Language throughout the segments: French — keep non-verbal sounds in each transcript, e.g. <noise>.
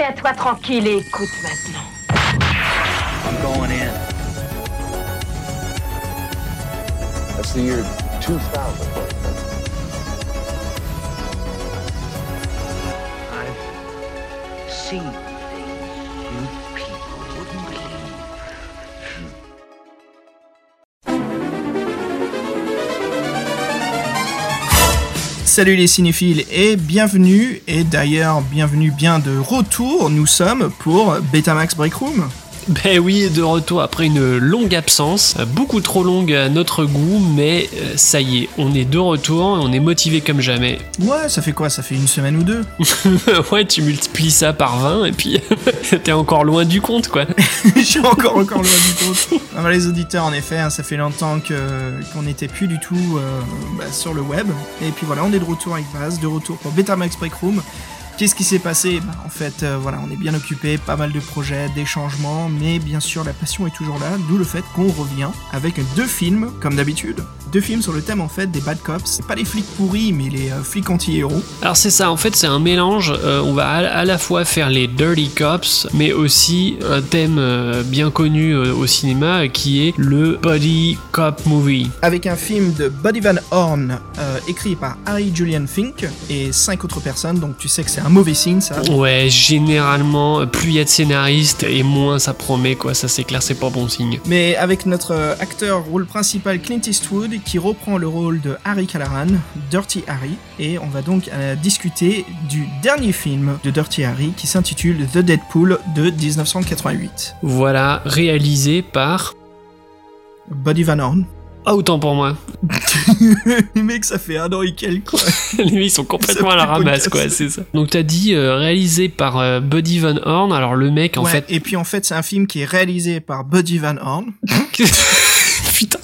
Tiens-toi tranquille et écoute maintenant. I'm going in. That's the year 2000. I've seen Salut les cinéphiles et bienvenue, et d'ailleurs bienvenue bien de retour, nous sommes pour Betamax Break Room. Ben oui, de retour après une longue absence, beaucoup trop longue à notre goût, mais euh, ça y est, on est de retour et on est motivé comme jamais. Ouais, ça fait quoi? Ça fait une semaine ou deux? <laughs> Ouais, tu multiplies ça par 20 et puis <laughs> t'es encore loin du compte quoi. <laughs> Je suis encore encore loin du compte. Ah les auditeurs, en effet, hein, ça fait longtemps que qu'on n'était plus du tout euh, bah, sur le web. Et puis voilà, on est de retour avec Baz, de retour pour Betamax Break Room. Qu'est-ce qui s'est passé? Bah, En fait, euh, voilà, on est bien occupé, pas mal de projets, des changements, mais bien sûr la passion est toujours là, d'où le fait qu'on revient avec deux films, comme d'habitude. Deux films sur le thème en fait des bad cops. Pas les flics pourris, mais les euh, flics anti-héros. Alors c'est ça, en fait c'est un mélange, euh, on va à, à la fois faire les Dirty Cops, mais aussi un thème euh, bien connu au cinéma qui est le Body Cop Movie. Avec un film de Buddy Van Horn, écrit par Harry Julian Fink et cinq autres personnes, donc tu sais que c'est un mauvais signe ça. Ouais, généralement, plus il y a de scénaristes et moins ça promet quoi, ça c'est clair, c'est pas bon signe. Mais avec notre acteur rôle principal Clint Eastwood qui reprend le rôle de Harry Callahan, Dirty Harry, et on va donc euh, discuter du dernier film de Dirty Harry qui s'intitule The Deadpool de 1988. Voilà, réalisé par... Buddy Van Horn. Ah, autant pour moi. <laughs> Mec, ça fait un an et quelques quoi. <laughs> Les mecs, ils sont complètement à la ramasse, quoi, c'est ça. Donc t'as dit euh, réalisé par euh, Buddy Van Horn. Alors le mec, en Ouais, fait, Et puis en fait, c'est un film qui est réalisé par Buddy Van Horn. <laughs>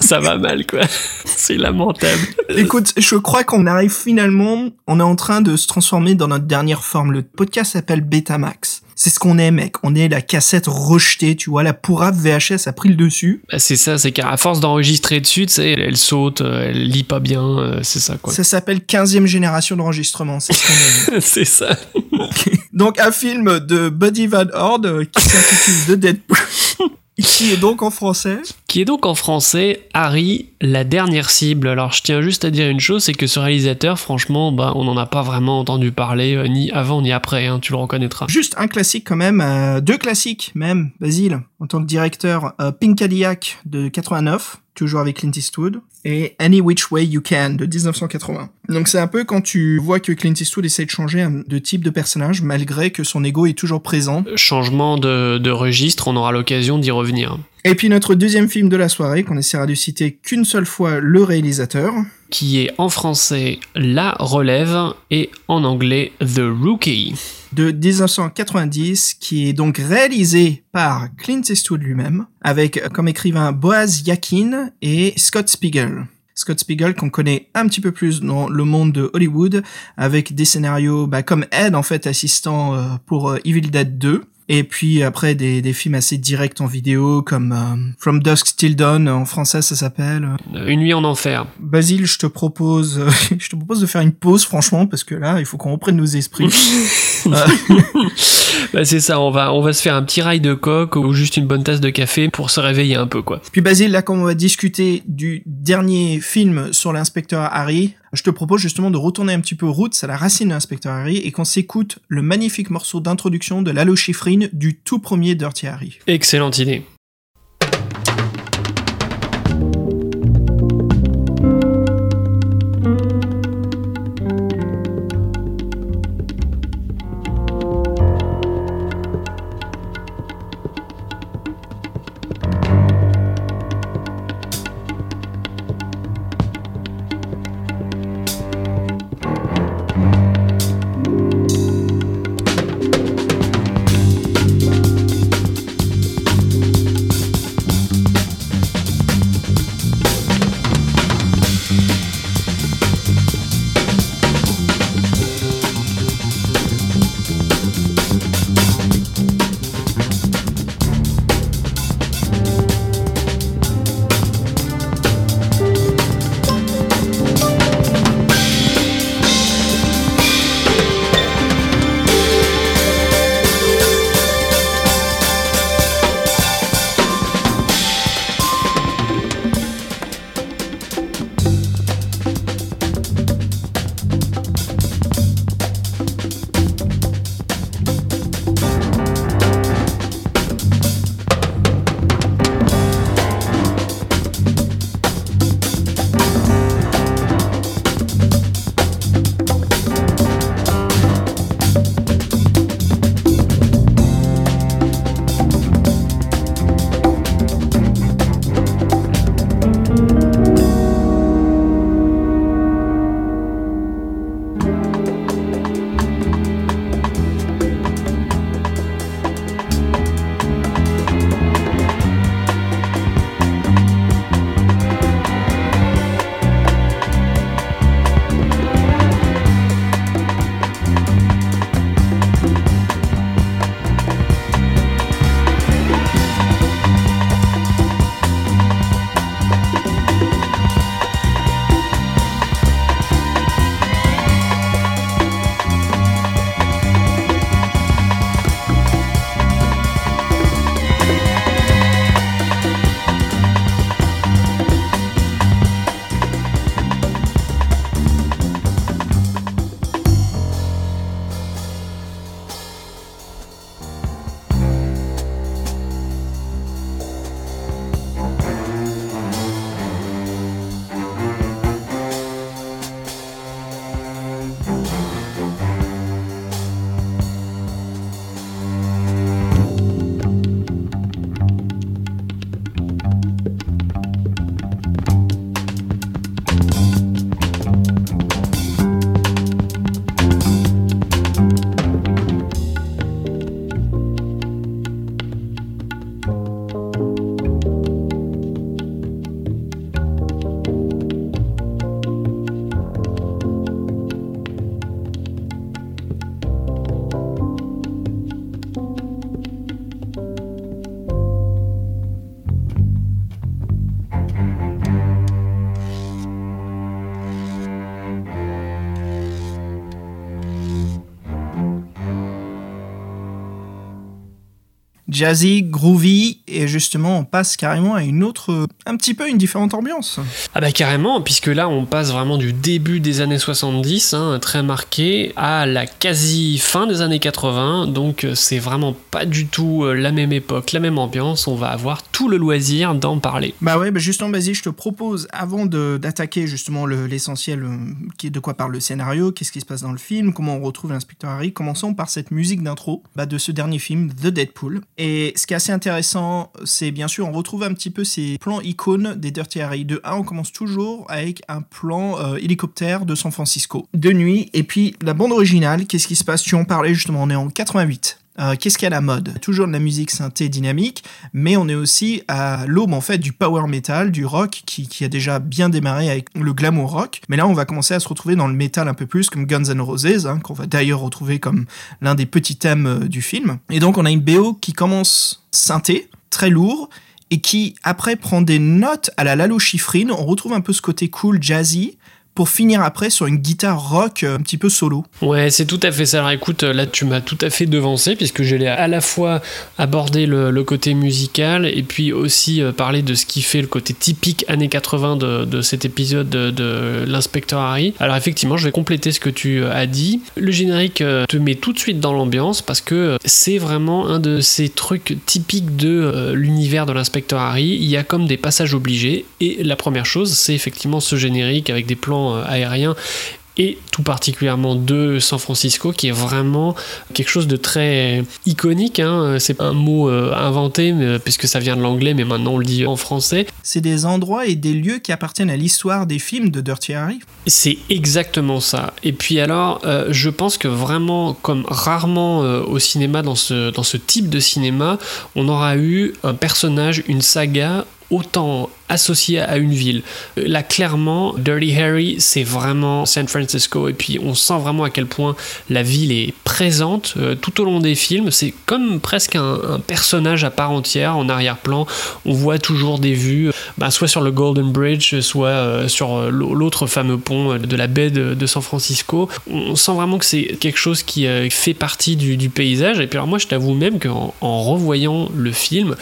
ça va mal, quoi. <laughs> c'est lamentable. Écoute, je crois qu'on arrive finalement, on est en train de se transformer dans notre dernière forme. Le podcast s'appelle Betamax. C'est ce qu'on est, mec. On est la cassette rejetée, tu vois, la pourrave VHS a pris le dessus. Bah, c'est ça, c'est qu'à force d'enregistrer dessus, tu sais, elle, elle saute, euh, elle lit pas bien, euh, c'est ça, quoi. Ça s'appelle 15e génération d'enregistrement, c'est ce qu'on est. <laughs> c'est ça. <laughs> donc un film de Buddy Van Horn euh, qui s'intitule The Deadpool. qui est donc en français. Qui est donc en français Harry, la dernière cible. Alors je tiens juste à dire une chose, c'est que ce réalisateur, franchement, bah, on n'en a pas vraiment entendu parler, euh, ni avant ni après, hein, tu le reconnaîtras. Juste un classique quand même, euh, deux classiques même, Basile, en tant que directeur, euh, Pink Cadillac de 89, toujours avec Clint Eastwood, et Any Which Way You Can de 1980. Donc c'est un peu quand tu vois que Clint Eastwood essaie de changer un- de type de personnage, malgré que son ego est toujours présent. Changement de, de registre, on aura l'occasion d'y revenir. Et puis notre deuxième film de la soirée, qu'on essaiera de citer qu'une seule fois le réalisateur, Qui est en français La Relève et en anglais The Rookie. de 1990, qui est donc réalisé par Clint Eastwood lui-même, avec euh, comme écrivain Boaz Yakin et Scott Spiegel. Scott Spiegel qu'on connaît un petit peu plus dans le monde de Hollywood, avec des scénarios bah, comme Ed en fait, assistant euh, pour euh, Evil Dead 2. Et puis après des, des films assez directs en vidéo comme euh, From Dusk Till Dawn en français ça s'appelle. Euh, Une nuit en enfer. Basile, je te propose, euh, <laughs> je te propose de faire une pause franchement parce que là il faut qu'on reprenne nos esprits. <laughs> Euh, <laughs> Bah, c'est ça, on va, on va se faire un petit rail de coque ou juste une bonne tasse de café pour se réveiller un peu, quoi. Puis Basile, là, quand on va discuter du dernier film sur l'inspecteur Harry, je te propose justement de retourner un petit peu route à la racine de l'inspecteur Harry et qu'on s'écoute le magnifique morceau d'introduction de Lalo Schifrin du tout premier Dirty Harry. Excellente idée. Jazzy, groovy, et justement on passe carrément à une autre, un petit peu une différente ambiance. Ah bah carrément, puisque là on passe vraiment du début des années 70, hein, très marqué, à la quasi fin des années 80, donc euh, c'est vraiment pas du tout euh, la même époque, la même ambiance, on va avoir tout le loisir d'en parler. Bah ouais, bah justement, vas-y, je te propose, avant d'attaquer justement le- l'essentiel, euh, qui est de quoi parle le scénario, qu'est-ce qui se passe dans le film, comment on retrouve l'inspecteur Harry, commençons par cette musique d'intro bah, de ce dernier film, The Deadpool. Et ce qui est assez intéressant, c'est bien sûr, on retrouve un petit peu ces plans icônes des Dirty Harry. De 1, on commence toujours avec un plan euh, hélicoptère de San Francisco, de nuit, et puis la bande originale, qu'est-ce qui se passe? Tu en parlais justement, on est en 88. Euh, Qu'est-ce qu'il y a à la mode? Toujours de la musique synthé dynamique, mais on est aussi à l'aube en fait du power metal, du rock qui, a déjà bien démarré avec le glamour rock. Mais là, on va commencer à se retrouver dans le metal un peu plus, comme Guns N' Roses, hein, qu'on va d'ailleurs retrouver comme l'un des petits thèmes euh, du film. Et donc, on a une BO qui commence synthé, très lourd, et qui après prend des notes à la Lalo Schifrin. On retrouve un peu ce côté cool, jazzy, pour finir après sur une guitare rock euh, un petit peu solo. Ouais, c'est tout à fait ça. Alors écoute, là tu m'as tout à fait devancé puisque j'allais à la fois aborder le, côté musical et puis aussi euh, parler de ce qui fait le côté typique années 80 de, cet épisode de, de l'inspecteur Harry. Alors effectivement, je vais compléter ce que tu euh, as dit. Le générique euh, te met tout de suite dans l'ambiance parce que euh, c'est vraiment un de ces trucs typiques de euh, l'univers de l'inspecteur Harry. Il y a comme des passages obligés et la première chose, c'est effectivement ce générique avec des plans euh, aériens et tout particulièrement de San Francisco qui est vraiment quelque chose de très iconique. hein. C'est un mot euh, inventé mais- puisque ça vient de l'anglais, mais maintenant on le dit en français. C'est des endroits et des lieux qui appartiennent à l'histoire des films de Dirty Harry. C'est exactement ça. Et puis alors, euh, je pense que vraiment, comme rarement euh, au cinéma, dans ce, dans ce type de cinéma, on aura eu un personnage, une saga autant associée à une ville. Euh, Là, clairement, Dirty Harry, c'est vraiment San Francisco. Et puis, on sent vraiment à quel point la ville est présente euh, tout au long des films. C'est comme presque un, personnage à part entière en arrière-plan. On voit toujours des vues, euh, bah, soit sur le Golden Bridge, soit sur l'au- l'autre fameux pont de la baie de, San Francisco. On sent vraiment que c'est quelque chose qui fait partie du, paysage. Et puis alors moi, je t'avoue même qu'en en revoyant le film,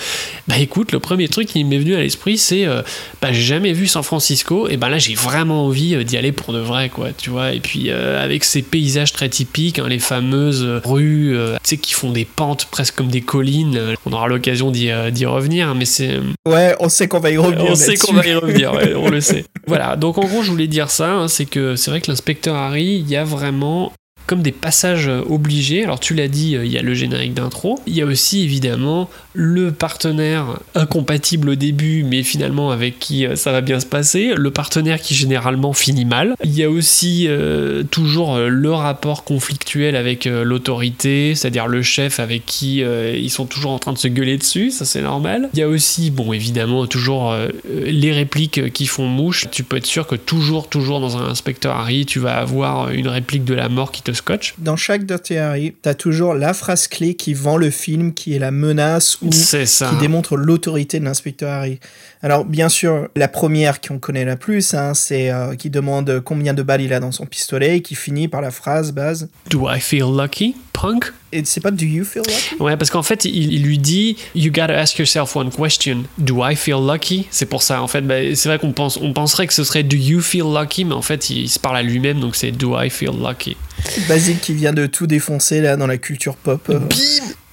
bah écoute, le premier truc qui m'est venu à l'esprit, c'est euh, bah j'ai jamais vu San Francisco. Et ben là, j'ai vraiment envie euh, d'y aller pour de vrai, quoi. Tu vois. Et puis euh, avec ces paysages très typiques, hein, les fameuses rues, euh, tu sais, qui font des pentes presque comme des collines. On aura l'occasion d'y revenir, hein, mais c'est Ouais, on sait qu'on va y revenir. on sait qu'on va y revenir, ouais, on le <laughs> sait. Voilà, donc en gros, je voulais dire ça, hein, c'est que c'est vrai que l'inspecteur Harry, il y a vraiment comme des passages euh, obligés. Alors tu l'as dit, euh, il y a le générique d'intro. Il y a aussi évidemment le partenaire incompatible au début, mais finalement avec qui euh, ça va bien se passer. Le partenaire qui généralement finit mal. Il y a aussi toujours le rapport conflictuel avec l'autorité, c'est-à-dire le chef avec qui ils sont toujours en train de se gueuler dessus, ça c'est normal. Il y a aussi, bon évidemment, toujours les répliques qui font mouche. Tu peux être sûr que toujours, toujours dans un inspecteur Harry, tu vas avoir une réplique de la mort qui te scotche. Dans chaque Dirty Harry, t'as toujours la phrase clé qui vend le film, qui est la menace ou qui démontre l'autorité de l'inspecteur Harry. Alors, bien sûr, la première qu'on connaît la plus, hein, c'est euh, qui demande combien de balles il a dans son pistolet et qui finit par la phrase base. Do I feel lucky, punk? Et c'est pas Do you feel lucky? Ouais, parce qu'en fait, il, il lui dit You gotta ask yourself one question. Do I feel lucky? C'est pour ça, en fait, bah, c'est vrai qu'on pense, on penserait que ce serait Do you feel lucky, mais en fait, il, se parle à lui-même, donc c'est Do I feel lucky. Basile qui vient de tout défoncer là dans la culture pop. euh.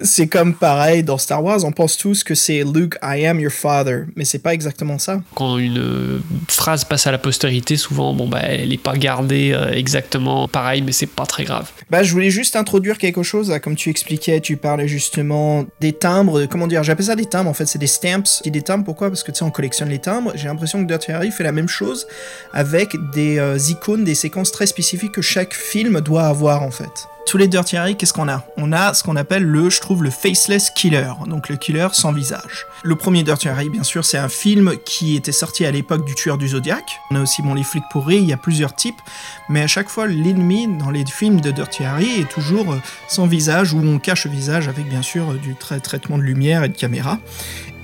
C'est comme pareil dans Star Wars, on pense tous que c'est Luke, I am your father, mais c'est pas exactement ça. Quand une euh, phrase passe à la postérité, souvent, bon, bah, elle n'est pas gardée euh, exactement pareil, mais c'est pas très grave. Bah, je voulais juste introduire quelque chose, là, comme tu expliquais, tu parlais justement des timbres, comment dire, j'appelle ça des timbres, en fait, c'est des stamps. Je dis des timbres, pourquoi? Parce que tu sais, on collectionne les timbres. J'ai l'impression que Dirty Harry fait la même chose avec des euh, icônes, des séquences très spécifiques que chaque film doit avoir, en fait. Tous les Dirty Harry, qu'est-ce qu'on a On a ce qu'on appelle le, je trouve, le faceless killer, donc le killer sans visage. Le premier Dirty Harry, bien sûr, c'est un film qui était sorti à l'époque du tueur du Zodiac. On a aussi, bon, les flics pourris, il y a plusieurs types, mais à chaque fois, l'ennemi dans les films de Dirty Harry est toujours euh, sans visage, où on cache le visage avec, bien sûr, euh, du trai- traitement de lumière et de caméra.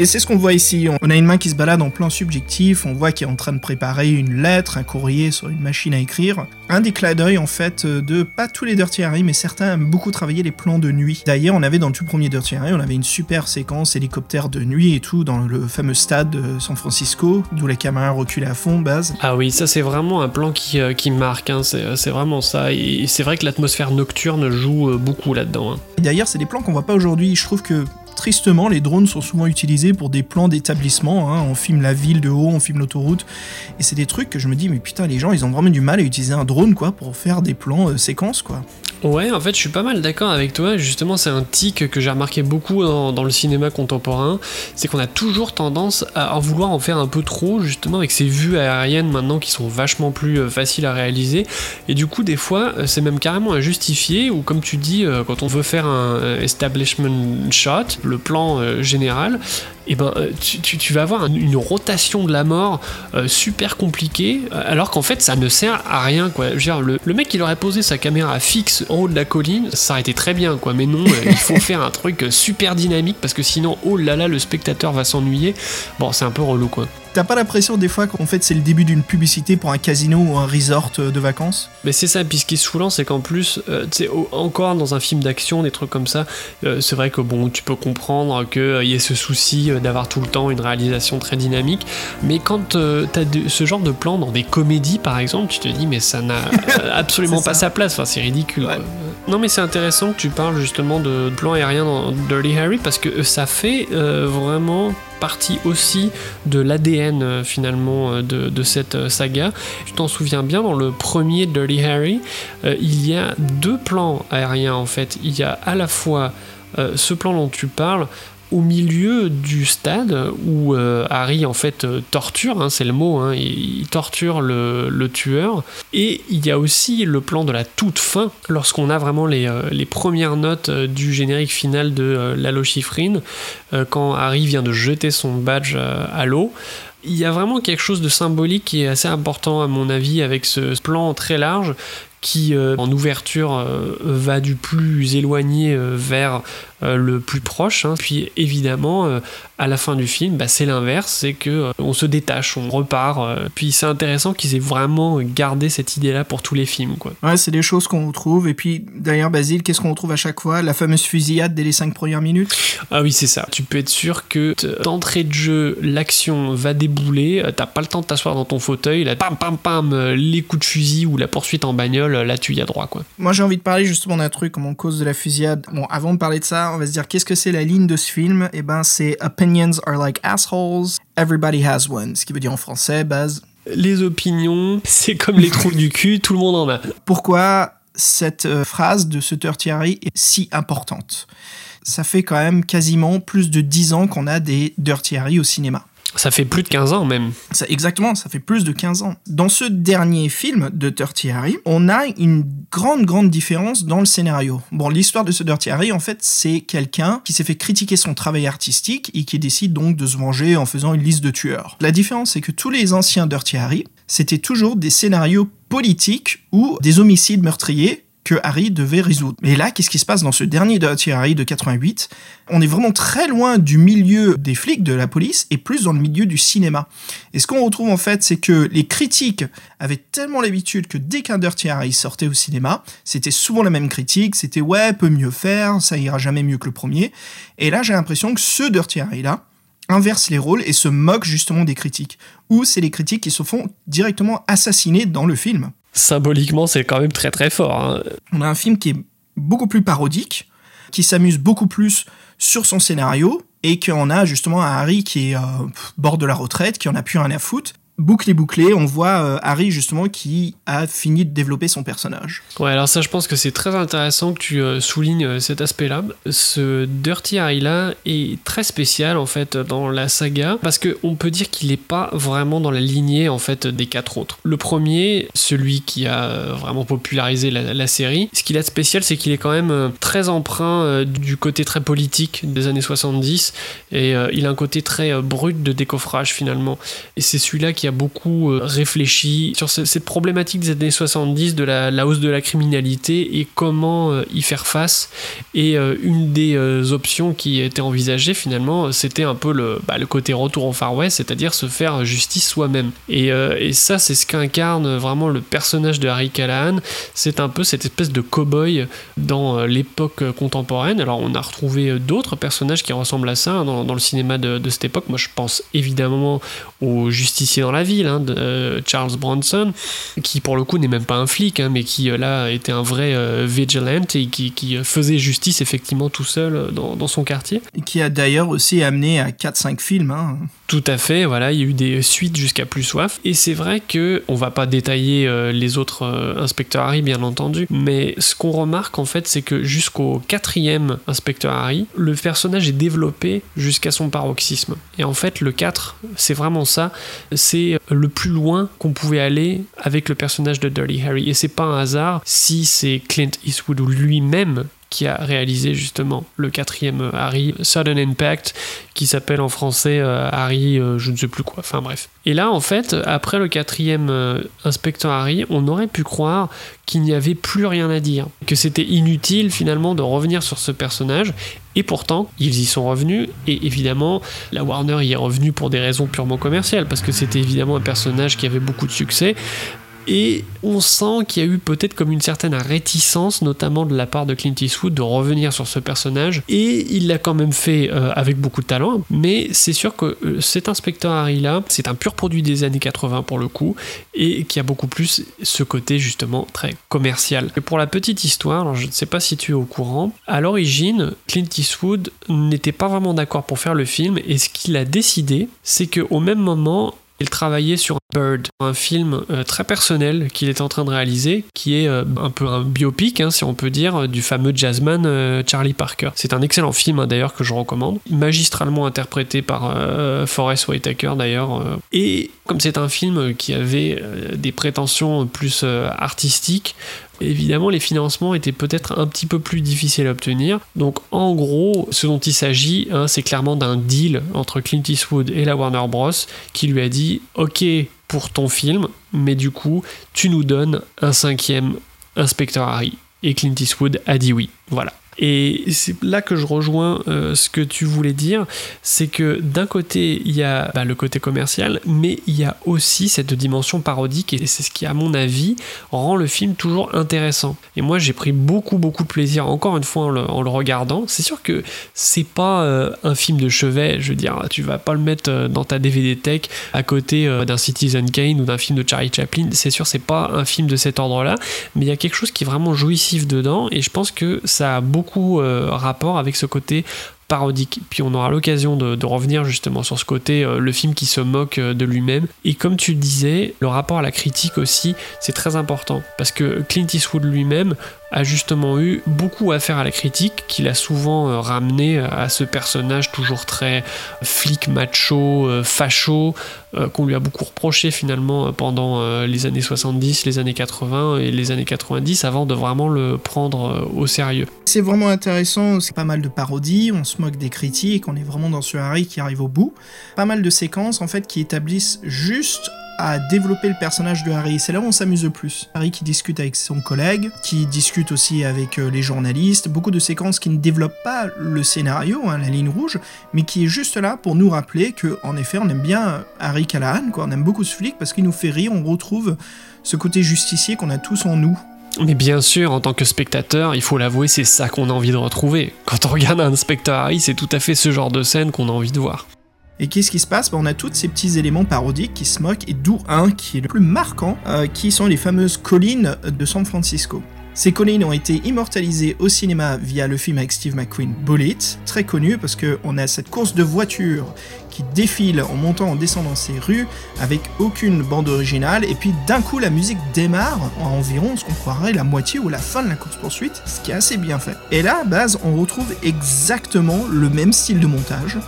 Et c'est ce qu'on voit ici. On a une main qui se balade en plan subjectif, on voit qu'il est en train de préparer une lettre, un courrier sur une machine à écrire. Un des clins d'œil, en fait, euh, de pas tous les Dirty Harry, mais certains aiment beaucoup travailler les plans de nuit. D'ailleurs, on avait dans le tout premier Dirty Harry, on avait une super séquence hélicoptère de nuit et tout dans le fameux stade de San Francisco, d'où la caméra reculait à fond, base. Ah oui, ça c'est vraiment un plan qui, euh, qui marque, hein, c'est c'est vraiment ça. Et c'est vrai que l'atmosphère nocturne joue euh, beaucoup là-dedans. hein. Et d'ailleurs, c'est des plans qu'on voit pas aujourd'hui. Je trouve que tristement, les drones sont souvent utilisés pour des plans d'établissement. hein. On filme la ville de haut, on filme l'autoroute. Et c'est des trucs que je me dis, mais putain, les gens, ils ont vraiment du mal à utiliser un drone, quoi, pour faire des plans euh, séquences, quoi. Ouais, en fait, je suis pas mal d'accord avec toi. Justement, c'est un tic que j'ai remarqué beaucoup dans, le cinéma contemporain. C'est qu'on a toujours tendance à en vouloir en faire un peu trop, justement, avec ces vues aériennes maintenant qui sont vachement plus euh, faciles à réaliser. Et du coup, des fois, euh, c'est même carrément injustifié, ou comme tu dis, quand on veut faire un establishment shot, le plan euh, général, et ben, euh, tu, tu- tu vas avoir un- une rotation de la mort euh, super compliquée, euh, alors qu'en fait, ça ne sert à rien, quoi. Je veux dire, le, le mec, il aurait posé sa caméra fixe en haut de la colline, ça aurait été très bien, quoi. Mais non, il faut <laughs> faire un truc super dynamique, parce que sinon, oh là là, le spectateur va s'ennuyer. Bon, c'est un peu relou, quoi. T'as pas l'impression des fois qu'en fait c'est le début d'une publicité pour un casino ou un resort de vacances? Mais c'est ça, puis ce qui est saoulant, c'est qu'en plus, euh, tu sais, au- encore dans un film d'action, des trucs comme ça, euh, c'est vrai que bon, tu peux comprendre qu'il y ait ce souci d'avoir tout le temps une réalisation très dynamique, mais quand euh, t'as de- ce genre de plan dans des comédies, par exemple, tu te dis, mais ça n'a <laughs> absolument pas ça. sa place, enfin, c'est ridicule. Ouais. Non, mais c'est intéressant que tu parles justement de plan aérien dans Dirty Harry, parce que euh, ça fait euh, vraiment partie aussi de l'ADN euh, finalement euh, de, de cette euh, saga. Tu t'en souviens bien, dans le premier Dirty Harry, il y a deux plans aériens en fait. Il y a à la fois ce plan dont tu parles au milieu du stade où euh, Harry en fait euh, torture, hein, c'est le mot, hein, il, torture le, tueur. Et il y a aussi le plan de la toute fin, lorsqu'on a vraiment les, euh, premières notes du générique final de Lalo Schifrin, quand Harry vient de jeter son badge à l'eau. Il y a vraiment quelque chose de symbolique qui est assez important à mon avis avec ce plan très large qui en ouverture va du plus éloigné vers le plus proche. hein. Puis évidemment, euh, à la fin du film, bah, c'est l'inverse, c'est que euh, on se détache, on repart. euh. puis c'est intéressant qu'ils aient vraiment gardé cette idée-là pour tous les films. Quoi. Ouais, c'est des choses qu'on retrouve. Et puis d'ailleurs, Basile, qu'est-ce qu'on retrouve à chaque fois? La fameuse fusillade dès les 5 premières minutes? Ah oui, c'est ça. Tu peux être sûr que d'entrée de jeu, l'action va débouler. euh, T'as pas le temps de t'asseoir dans ton fauteuil. Là, pam, pam, pam, euh, les coups de fusil ou la poursuite en bagnole, euh, là, tu y as droit, quoi. Moi, j'ai envie de parler justement d'un truc comme en cause de la fusillade. Bon, avant de parler de ça, on va se dire qu'est-ce que c'est la ligne de ce film? Eh ben, c'est Opinions are like assholes, everybody has one. Ce qui veut dire en français, base. Les opinions, <laughs> c'est comme les trous du cul, tout le monde en a. Pourquoi cette euh, phrase de ce Dirty Harry est si importante? Ça fait quand même quasiment plus de 10 ans qu'on a des Dirty Harry au cinéma. Ça fait plus de 15 ans même. Exactement, ça fait plus de 15 ans. Dans ce dernier film de Dirty Harry, on a une grande, grande différence dans le scénario. Bon, l'histoire de ce Dirty Harry, en fait, c'est quelqu'un qui s'est fait critiquer son travail artistique et qui décide donc de se venger en faisant une liste de tueurs. La différence, c'est que tous les anciens Dirty Harry, c'était toujours des scénarios politiques ou des homicides meurtriers que Harry devait résoudre. Mais là, qu'est-ce qui se passe dans ce dernier Dirty Harry de 88 On est vraiment très loin du milieu des flics, de la police, et plus dans le milieu du cinéma. Et ce qu'on retrouve en fait, c'est que les critiques avaient tellement l'habitude que dès qu'un Dirty Harry sortait au cinéma, c'était souvent la même critique, c'était ouais, peut mieux faire, ça ira jamais mieux que le premier. Et là, j'ai l'impression que ce Dirty Harry là inverse les rôles et se moque justement des critiques. Ou c'est les critiques qui se font directement assassiner dans le film. Symboliquement, c'est quand même très très fort. hein. On a un film qui est beaucoup plus parodique, qui s'amuse beaucoup plus sur son scénario, et qu'on a justement un Harry qui est euh, bord de la retraite, qui en a plus rien à foutre. Bouclé bouclé, on voit euh, Harry justement qui a fini de développer son personnage. Ouais, alors ça, je pense que c'est très intéressant que tu euh, soulignes euh, cet aspect-là. Ce Dirty Harry-là est très spécial en fait dans la saga parce que on peut dire qu'il n'est pas vraiment dans la lignée en fait des quatre autres. Le premier, celui qui a vraiment popularisé la, série, ce qu'il a de spécial, c'est qu'il est quand même très emprunt du côté très politique des années 70 et il a un côté très brut de décoffrage finalement. Et c'est celui-là qui a beaucoup euh, réfléchi sur ce- cette problématique des années 70 de la, hausse de la criminalité et comment euh, y faire face. Et euh, une des options qui était envisagée finalement, c'était un peu le, bah, côté retour au Far West, c'est-à-dire se faire justice soi-même. Et, ça, c'est ce qu'incarne vraiment le personnage de Harry Callahan. C'est un peu cette espèce de cow-boy dans l'époque contemporaine. Alors, on a retrouvé d'autres personnages qui ressemblent à ça hein, dans, dans le cinéma de, de cette époque. Moi, je pense évidemment au justicier dans la ville, hein, de euh, Charles Bronson, qui pour le coup n'est même pas un flic, hein, mais qui euh, là était un vrai euh, vigilante et qui, qui, euh, faisait justice effectivement tout seul dans, dans son quartier. Et qui a d'ailleurs aussi amené à 4-5 films. Hein. Tout à fait, voilà, il y a eu des suites jusqu'à plus soif. Et c'est vrai que on va pas détailler euh, les autres inspecteurs Harry, bien entendu, mais ce qu'on remarque en fait, c'est que jusqu'au quatrième inspecteur Harry, le personnage est développé jusqu'à son paroxysme. Et en fait, le 4, c'est vraiment ça, c'est le plus loin qu'on pouvait aller avec le personnage de Dirty Harry. Et c'est pas un hasard si c'est Clint Eastwood lui-même qui a réalisé justement le quatrième Harry Sudden Impact qui s'appelle en français euh, Harry euh, je ne sais plus quoi. Enfin bref. Et là en fait après le quatrième euh, inspecteur Harry on aurait pu croire qu'il n'y avait plus rien à dire. Que c'était inutile finalement de revenir sur ce personnage. Et pourtant, ils y sont revenus, et évidemment, la Warner y est revenue pour des raisons purement commerciales, parce que c'était évidemment un personnage qui avait beaucoup de succès, et on sent qu'il y a eu peut-être comme une certaine réticence, notamment de la part de Clint Eastwood, de revenir sur ce personnage. Et il l'a quand même fait euh, avec beaucoup de talent. Mais c'est sûr que euh, cet inspecteur Harry-là, c'est un pur produit des années 80 pour le coup, et qui a beaucoup plus ce côté justement très commercial. Et pour la petite histoire, je ne sais pas si tu es au courant, à l'origine, Clint Eastwood n'était pas vraiment d'accord pour faire le film, et ce qu'il a décidé, c'est qu'au même moment, il travaillait sur Bird, un film euh, très personnel qu'il est en train de réaliser, qui est euh, un peu un biopic, hein, si on peut dire, du fameux jazzman euh, Charlie Parker. C'est un excellent film hein, d'ailleurs que je recommande, magistralement interprété par Forrest Whitaker d'ailleurs. Et comme c'est un film qui avait des prétentions plus artistiques, Évidemment, les financements étaient peut-être un petit peu plus difficiles à obtenir. Donc, en gros, ce dont il s'agit, hein, c'est clairement d'un deal entre Clint Eastwood et la Warner Bros. qui lui a dit Ok pour ton film, mais du coup, tu nous donnes un cinquième inspecteur Harry. Et Clint Eastwood a dit oui. Voilà. Et c'est là que je rejoins euh, ce que tu voulais dire, c'est que d'un côté, il y a bah, le côté commercial, mais il y a aussi cette dimension parodique, et c'est ce qui, à mon avis, rend le film toujours intéressant. Et moi, j'ai pris beaucoup, beaucoup de plaisir, encore une fois, en le, regardant. C'est sûr que c'est pas euh, un film de chevet, je veux dire, tu vas pas le mettre euh, dans ta DVD tech à côté d'un Citizen Kane ou d'un film de Charlie Chaplin. C'est sûr, c'est pas un film de cet ordre-là, mais il y a quelque chose qui est vraiment jouissif dedans, et je pense que ça a beaucoup euh, rapport avec ce côté parodique. Puis on aura l'occasion de, revenir justement sur ce côté, euh, le film qui se moque euh, de lui-même. Et comme tu disais, le rapport à la critique aussi, c'est très important. Parce que Clint Eastwood lui-même a justement eu beaucoup à faire à la critique, qu'il a souvent euh, ramené à ce personnage toujours très flic macho, euh, facho, euh, qu'on lui a beaucoup reproché finalement euh, pendant euh, les années 70, les années 80 et les années 90 avant de vraiment le prendre euh, au sérieux. C'est vraiment intéressant, c'est pas mal de parodies, on se moque des critiques, on est vraiment dans ce Harry qui arrive au bout. Pas mal de séquences en fait qui établissent juste à développer le personnage de Harry. C'est là où on s'amuse le plus. Harry qui discute avec son collègue, qui discute aussi avec euh, les journalistes, beaucoup de séquences qui ne développent pas le scénario, hein, la ligne rouge, mais qui est juste là pour nous rappeler que, en effet, on aime bien euh, Harry Callahan. On aime beaucoup ce flic parce qu'il nous fait rire, on retrouve ce côté justicier qu'on a tous en nous. Mais bien sûr, en tant que spectateur, il faut l'avouer, c'est ça qu'on a envie de retrouver. Quand on regarde un inspecteur Harry, c'est tout à fait ce genre de scène qu'on a envie de voir. Et qu'est-ce qui se passe? Bah, On a tous ces petits éléments parodiques qui se moquent, et d'où un qui est le plus marquant, euh, qui sont les fameuses collines de San Francisco. Ces collines ont été immortalisées au cinéma via le film avec Steve McQueen, Bullet, très connu parce qu'on a cette course de voitures qui défile en montant, en descendant ces rues avec aucune bande originale, et puis d'un coup la musique démarre à environ ce qu'on croirait la moitié ou la fin de la course-poursuite, ce qui est assez bien fait. Et là, à base, on retrouve exactement le même style de montage,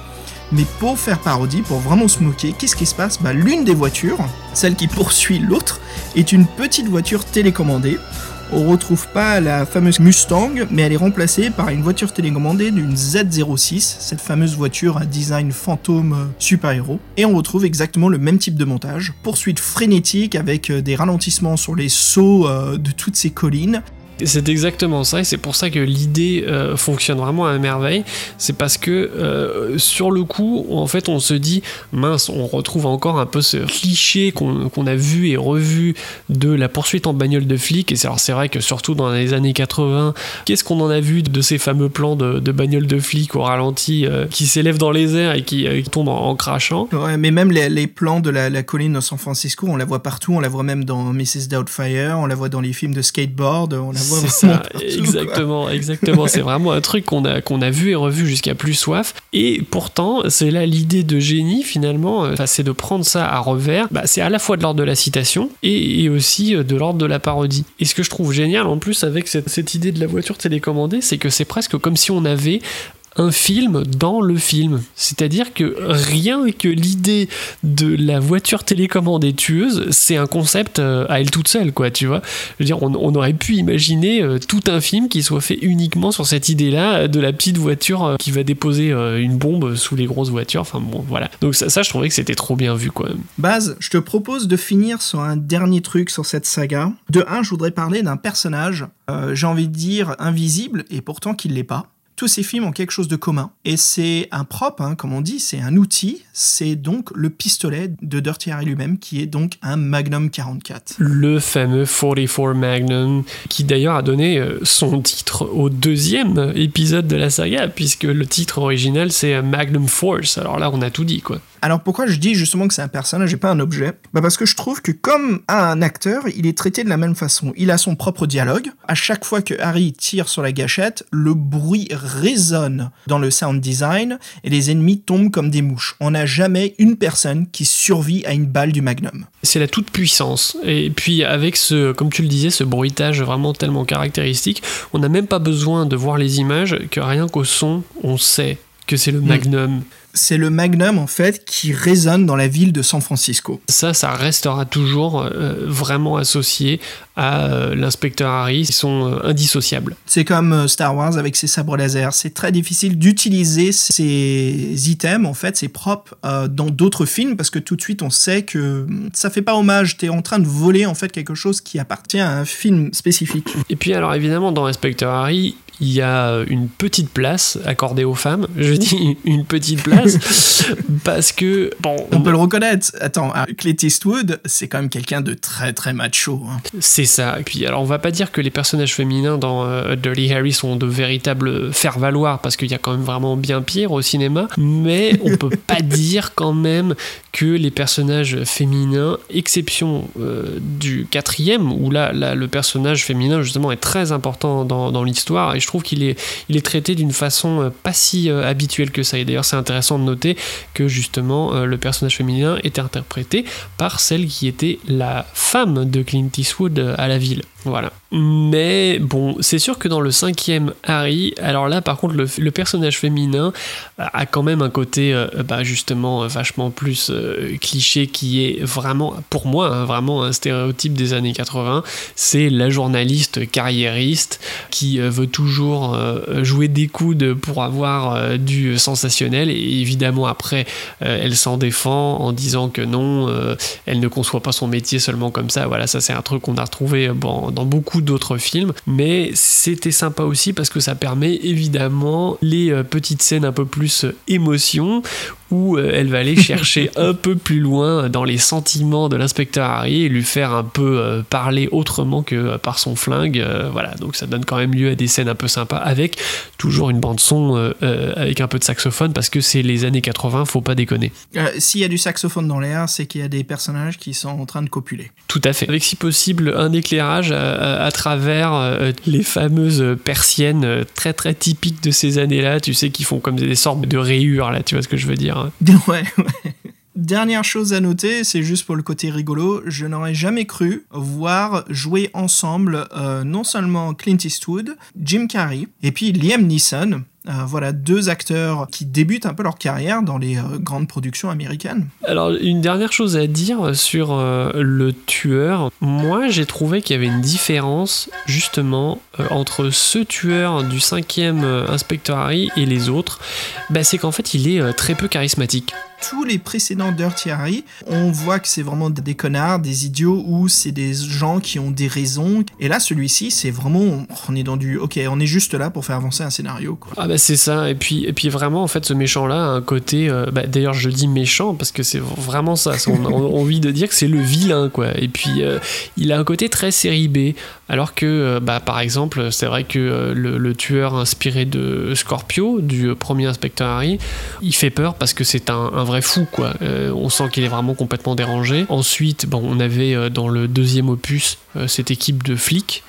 mais pour faire parodie, pour vraiment se moquer, qu'est-ce qui se passe? Bah, L'une des voitures, celle qui <laughs> poursuit l'autre, est une petite voiture télécommandée. on retrouve pas la fameuse Mustang, mais elle est remplacée par une voiture télécommandée d'une Z06, cette fameuse voiture à design fantôme euh, super-héros. Et on retrouve exactement le même type de montage. Poursuite frénétique avec euh, des ralentissements sur les sauts euh, de toutes ces collines. C'est exactement ça, et c'est pour ça que l'idée euh, fonctionne vraiment à merveille. C'est parce que euh, sur le coup, en fait, on se dit mince, on retrouve encore un peu ce cliché qu'on a vu et revu de la poursuite en bagnole de flic. Et c'est vrai que surtout dans les années 80, qu'est-ce qu'on en a vu de ces fameux plans de, bagnole de flic au ralenti euh, qui s'élèvent dans les airs et qui, qui tombent en, crachant? Ouais, mais même les, plans de la, la colline de San Francisco, on la voit partout, on la voit même dans Mrs. Doubtfire, on la voit dans les films de skateboard, on la voit C'est ça, exactement, exactement. C'est vraiment un truc qu'on a, qu'on a vu et revu jusqu'à plus soif. Et pourtant, c'est là l'idée de génie finalement, enfin, c'est de prendre ça à revers. Bah, c'est à la fois de l'ordre de la citation et, et aussi euh, de l'ordre de la parodie. Et ce que je trouve génial en plus avec cette, cette idée de la voiture télécommandée, c'est que c'est presque comme si on avait un film dans le film. C'est-à-dire que rien que l'idée de la voiture télécommandée tueuse, c'est un concept euh, à elle toute seule, quoi, tu vois. Je veux dire, on, aurait pu imaginer euh, tout un film qui soit fait uniquement sur cette idée-là euh, de la petite voiture qui va déposer une bombe sous les grosses voitures. Enfin bon, voilà. Donc ça, je trouvais que c'était trop bien vu, quoi. Baz, je te propose de finir sur un dernier truc sur cette saga. De un, je voudrais parler d'un personnage, j'ai envie de dire invisible, et pourtant qu'il l'est pas. Tous ces films ont quelque chose de commun, et c'est un prop, hein, comme on dit, c'est un outil, c'est donc le pistolet de Dirty Harry lui-même, qui est donc un Magnum 44. Le fameux 44 Magnum, qui d'ailleurs a donné euh, son titre au deuxième épisode de la saga, puisque le titre original c'est euh, Magnum Force. Alors là, on a tout dit, quoi. Alors pourquoi je dis justement que c'est un personnage et pas un objet? Bah Parce que je trouve que comme un acteur, il est traité de la même façon. Il a son propre dialogue. À chaque fois que Harry tire sur la gâchette, le bruit résonne dans le sound design et les ennemis tombent comme des mouches. On n'a jamais une personne qui survit à une balle du Magnum. C'est la toute puissance. Et puis avec ce, comme tu le disais, ce bruitage vraiment tellement caractéristique, on n'a même pas besoin de voir les images, que rien qu'au son, on sait que c'est le Magnum. C'est le Magnum en fait qui résonne dans la ville de San Francisco. Ça, ça restera toujours euh, vraiment associé à euh, l'inspecteur Harry. Ils sont euh, indissociables. C'est comme Star Wars avec ses sabres laser. C'est très difficile d'utiliser ces items, en fait, ces props, euh, dans d'autres films parce que tout de suite on sait que hum, ça fait pas hommage. T'es en train de voler en fait quelque chose qui appartient à un film spécifique. Et puis alors évidemment dans Inspecteur Harry, il y a une petite place accordée aux femmes. Je dis une petite place <laughs> parce que bon, On peut le reconnaître. Attends, Clint Eastwood, c'est quand même quelqu'un de très très macho. hein. c'est ça. Et puis alors on va pas dire que les personnages féminins dans euh, Dirty Harry sont de véritables faire-valoir parce qu'il y a quand même vraiment bien pire au cinéma, mais on peut <laughs> pas dire quand même que les personnages féminins, exception euh, du quatrième, où là, là, le personnage féminin justement est très important dans, dans l'histoire, et je trouve qu'il est, il est traité d'une façon euh, pas si euh, habituelle que ça. Et d'ailleurs, c'est intéressant de noter que justement euh, le personnage féminin était interprété par celle qui était la femme de Clint Eastwood à la ville. Voilà. Mais bon, c'est sûr que dans le cinquième Harry, alors là par contre le, personnage féminin a quand même un côté euh, bah, justement euh, vachement plus euh, cliché qui est vraiment, pour moi, hein, vraiment un stéréotype des années 80. C'est la journaliste carriériste qui veut toujours jouer des coudes pour avoir du sensationnel et évidemment après elle s'en défend en disant que non, elle ne conçoit pas son métier seulement comme ça. Voilà, ça c'est un truc qu'on a retrouvé bon, dans beaucoup d'autres films, mais c'était sympa aussi parce que ça permet évidemment les euh, petites scènes un peu plus euh, émotion où euh, elle va aller <laughs> chercher un peu plus loin dans les sentiments de l'inspecteur Harry et lui faire un peu euh, parler autrement que euh, par son flingue. euh, voilà, donc ça donne quand même lieu à des scènes un peu sympas avec toujours une bande son euh, euh, avec un peu de saxophone parce que c'est les années 80, faut pas déconner. Euh, S'il y a du saxophone dans l'air, c'est qu'il y a des personnages qui sont en train de copuler. Tout à fait. Avec si possible un éclairage à, à travers euh, les fameuses persiennes très très typiques de ces années-là, tu sais, qui font comme des sortes de rayures là, tu vois ce que je veux dire. Hein. <laughs> Ouais, ouais. Dernière chose à noter, c'est juste pour le côté rigolo, je n'aurais jamais cru voir jouer ensemble euh, non seulement Clint Eastwood, Jim Carrey et puis Liam Neeson Euh, voilà, deux acteurs qui débutent un peu leur carrière dans les euh, grandes productions américaines. Alors, une dernière chose à dire sur le tueur. Moi, j'ai trouvé qu'il y avait une différence, justement, entre ce tueur du cinquième euh, inspecteur Harry et les autres. Bah, c'est qu'en fait, il est euh, très peu charismatique. Tous les précédents Dirty Harry, on voit que c'est vraiment des connards, des idiots, ou c'est des gens qui ont des raisons. Et là, celui-ci, c'est vraiment, on est dans du, ok, on est juste là pour faire avancer un scénario, quoi. Ah bah c'est ça, et puis, et puis vraiment en fait ce méchant là a un côté, euh, bah, d'ailleurs je dis méchant parce que c'est vraiment ça, on a envie de dire que c'est le vilain quoi, et puis euh, il a un côté très série B, alors que euh, bah, par exemple c'est vrai que euh, le, tueur inspiré de Scorpio, du euh, premier inspecteur Harry, il fait peur parce que c'est un, vrai fou quoi, on sent qu'il est vraiment complètement dérangé. Ensuite bon on avait dans le deuxième opus cette équipe de flics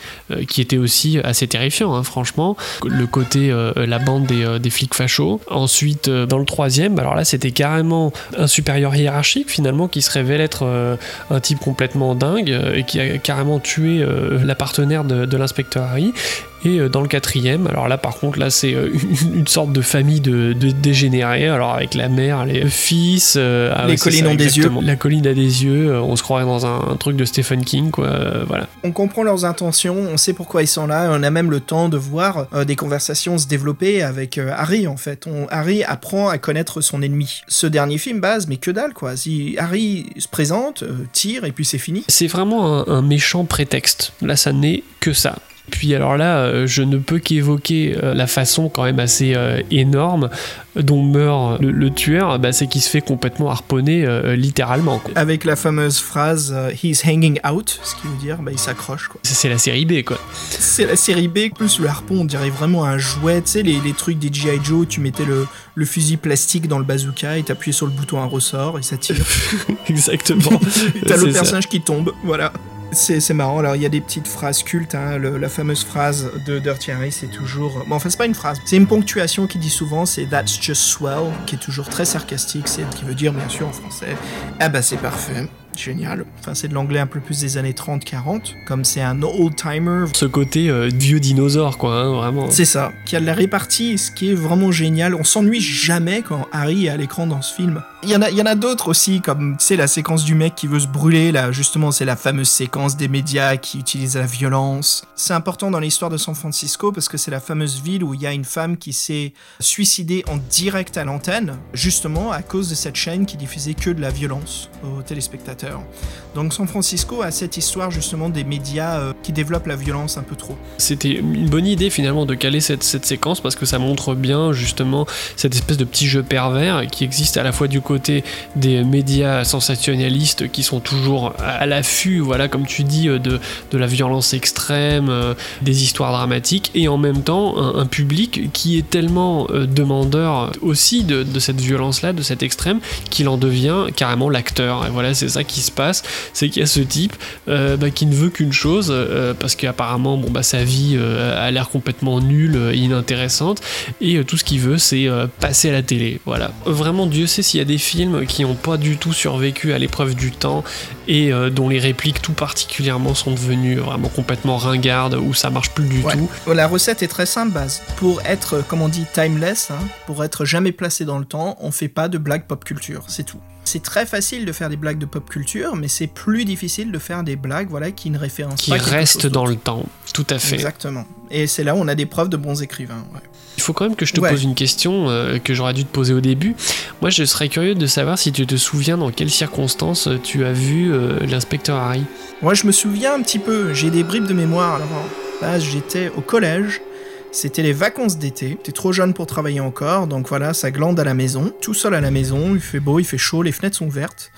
qui était aussi assez terrifiant hein, franchement, le côté la bande des, flics fachos. Ensuite, dans le troisième, alors là, c'était carrément un supérieur hiérarchique finalement qui se révèle être un type complètement dingue et qui a carrément tué la partenaire de, de l'inspecteur Harry. Et euh, dans le quatrième, alors là par contre là c'est euh, une, sorte de famille de, de dégénérés, alors avec la mère, les fils, euh, ah Les collines ça, ont des exactement. La colline a des yeux, euh, on se croirait dans un, un truc de Stephen King quoi, euh, voilà. On comprend leurs intentions, on sait pourquoi ils sont là, on a même le temps de voir euh, des conversations se développer avec Harry en fait. On- Harry apprend à connaître son ennemi. Ce dernier film base, mais que dalle quoi. Si Harry se présente, tire et puis c'est fini. C'est vraiment un, un méchant prétexte. Là, ça n'est que ça. Puis alors là, euh, je ne peux qu'évoquer euh, la façon quand même assez euh, énorme dont meurt le, le tueur, bah, c'est qu'il se fait complètement harponner euh, littéralement. quoi. Avec la fameuse phrase He's hanging out, ce qui veut dire bah, il s'accroche quoi. C'est c'est la série B, quoi. C'est la série B, plus le harpon, on dirait vraiment un jouet. Tu sais, les, les trucs des G.I. Joe, tu mettais le, le fusil plastique dans le bazooka et t'appuyais sur le bouton à ressort et ça tire. <laughs> Exactement. <laughs> T'as C'est le ça. personnage qui tombe, voilà. C'est marrant, alors il y a des petites phrases cultes, hein. la fameuse phrase de Dirty Harry, c'est toujours... Bon, enfin, c'est pas une phrase, c'est une ponctuation qui dit souvent, c'est « That's just swell », qui est toujours très sarcastique, c'est qui veut dire, bien sûr, en français, « Ah bah c'est parfait ». Génial. Enfin, c'est de l'anglais un peu plus des années 30-40. Comme c'est un old-timer, Ce côté euh, vieux dinosaure, quoi, hein, vraiment. c'est ça, qui a de la répartie, ce qui est vraiment génial. On s'ennuie jamais quand Harry est à l'écran dans ce film. Il y en a, il y en a d'autres aussi, comme c'est la séquence du mec qui veut se brûler. Là, justement, c'est la fameuse séquence des médias qui utilisent la violence. C'est important dans l'histoire de San Francisco parce que c'est la fameuse ville où il y a une femme qui s'est suicidée en direct à l'antenne, justement à cause de cette chaîne qui diffusait que de la violence aux téléspectateurs. Donc San Francisco a cette histoire justement des médias euh, qui développent la violence un peu trop. C'était une bonne idée finalement de caler cette, cette séquence parce que ça montre bien justement cette espèce de petit jeu pervers qui existe à la fois du côté des médias sensationnalistes qui sont toujours à l'affût, voilà, comme tu dis, euh, de, de la violence extrême, euh, des histoires dramatiques, et en même temps un, public qui est tellement demandeur aussi de, de cette violence-là, de cet extrême, qu'il en devient carrément l'acteur. Et voilà, c'est ça qui se passe, c'est qu'il y a ce type euh, bah, qui ne veut qu'une chose, euh, parce qu'apparemment, bon, bah, sa vie euh, a l'air complètement nulle inintéressante, et tout ce qu'il veut, c'est passer à la télé. Voilà. Vraiment, Dieu sait s'il y a des films qui n'ont pas du tout survécu à l'épreuve du temps et dont les répliques tout particulièrement sont devenues vraiment complètement ringardes, où ça marche plus du Ouais. tout. La recette est très simple, base. Pour être, comme on dit, timeless, hein, pour être jamais placé dans le temps, on fait pas de blagues pop culture, c'est tout. C'est très facile de faire des blagues de pop culture, mais c'est plus difficile de faire des blagues, voilà, qui ne référencent Qui pas quelque reste chose dans le temps, tout à fait. Exactement. Et c'est là où on a des preuves de bons écrivains. ouais. Il faut quand même que je te Ouais. pose une question euh, que j'aurais dû te poser au début. Moi, je serais curieux de savoir si tu te souviens dans quelles circonstances euh, tu as vu euh, l'inspecteur Harry. Moi, je me souviens un petit peu, j'ai des bribes de mémoire. Alors, là, j'étais au collège. C'était les vacances d'été. T'es trop jeune pour travailler encore, donc voilà, ça glande à la maison. Tout seul à la maison, il fait beau, il fait chaud, les fenêtres sont ouvertes.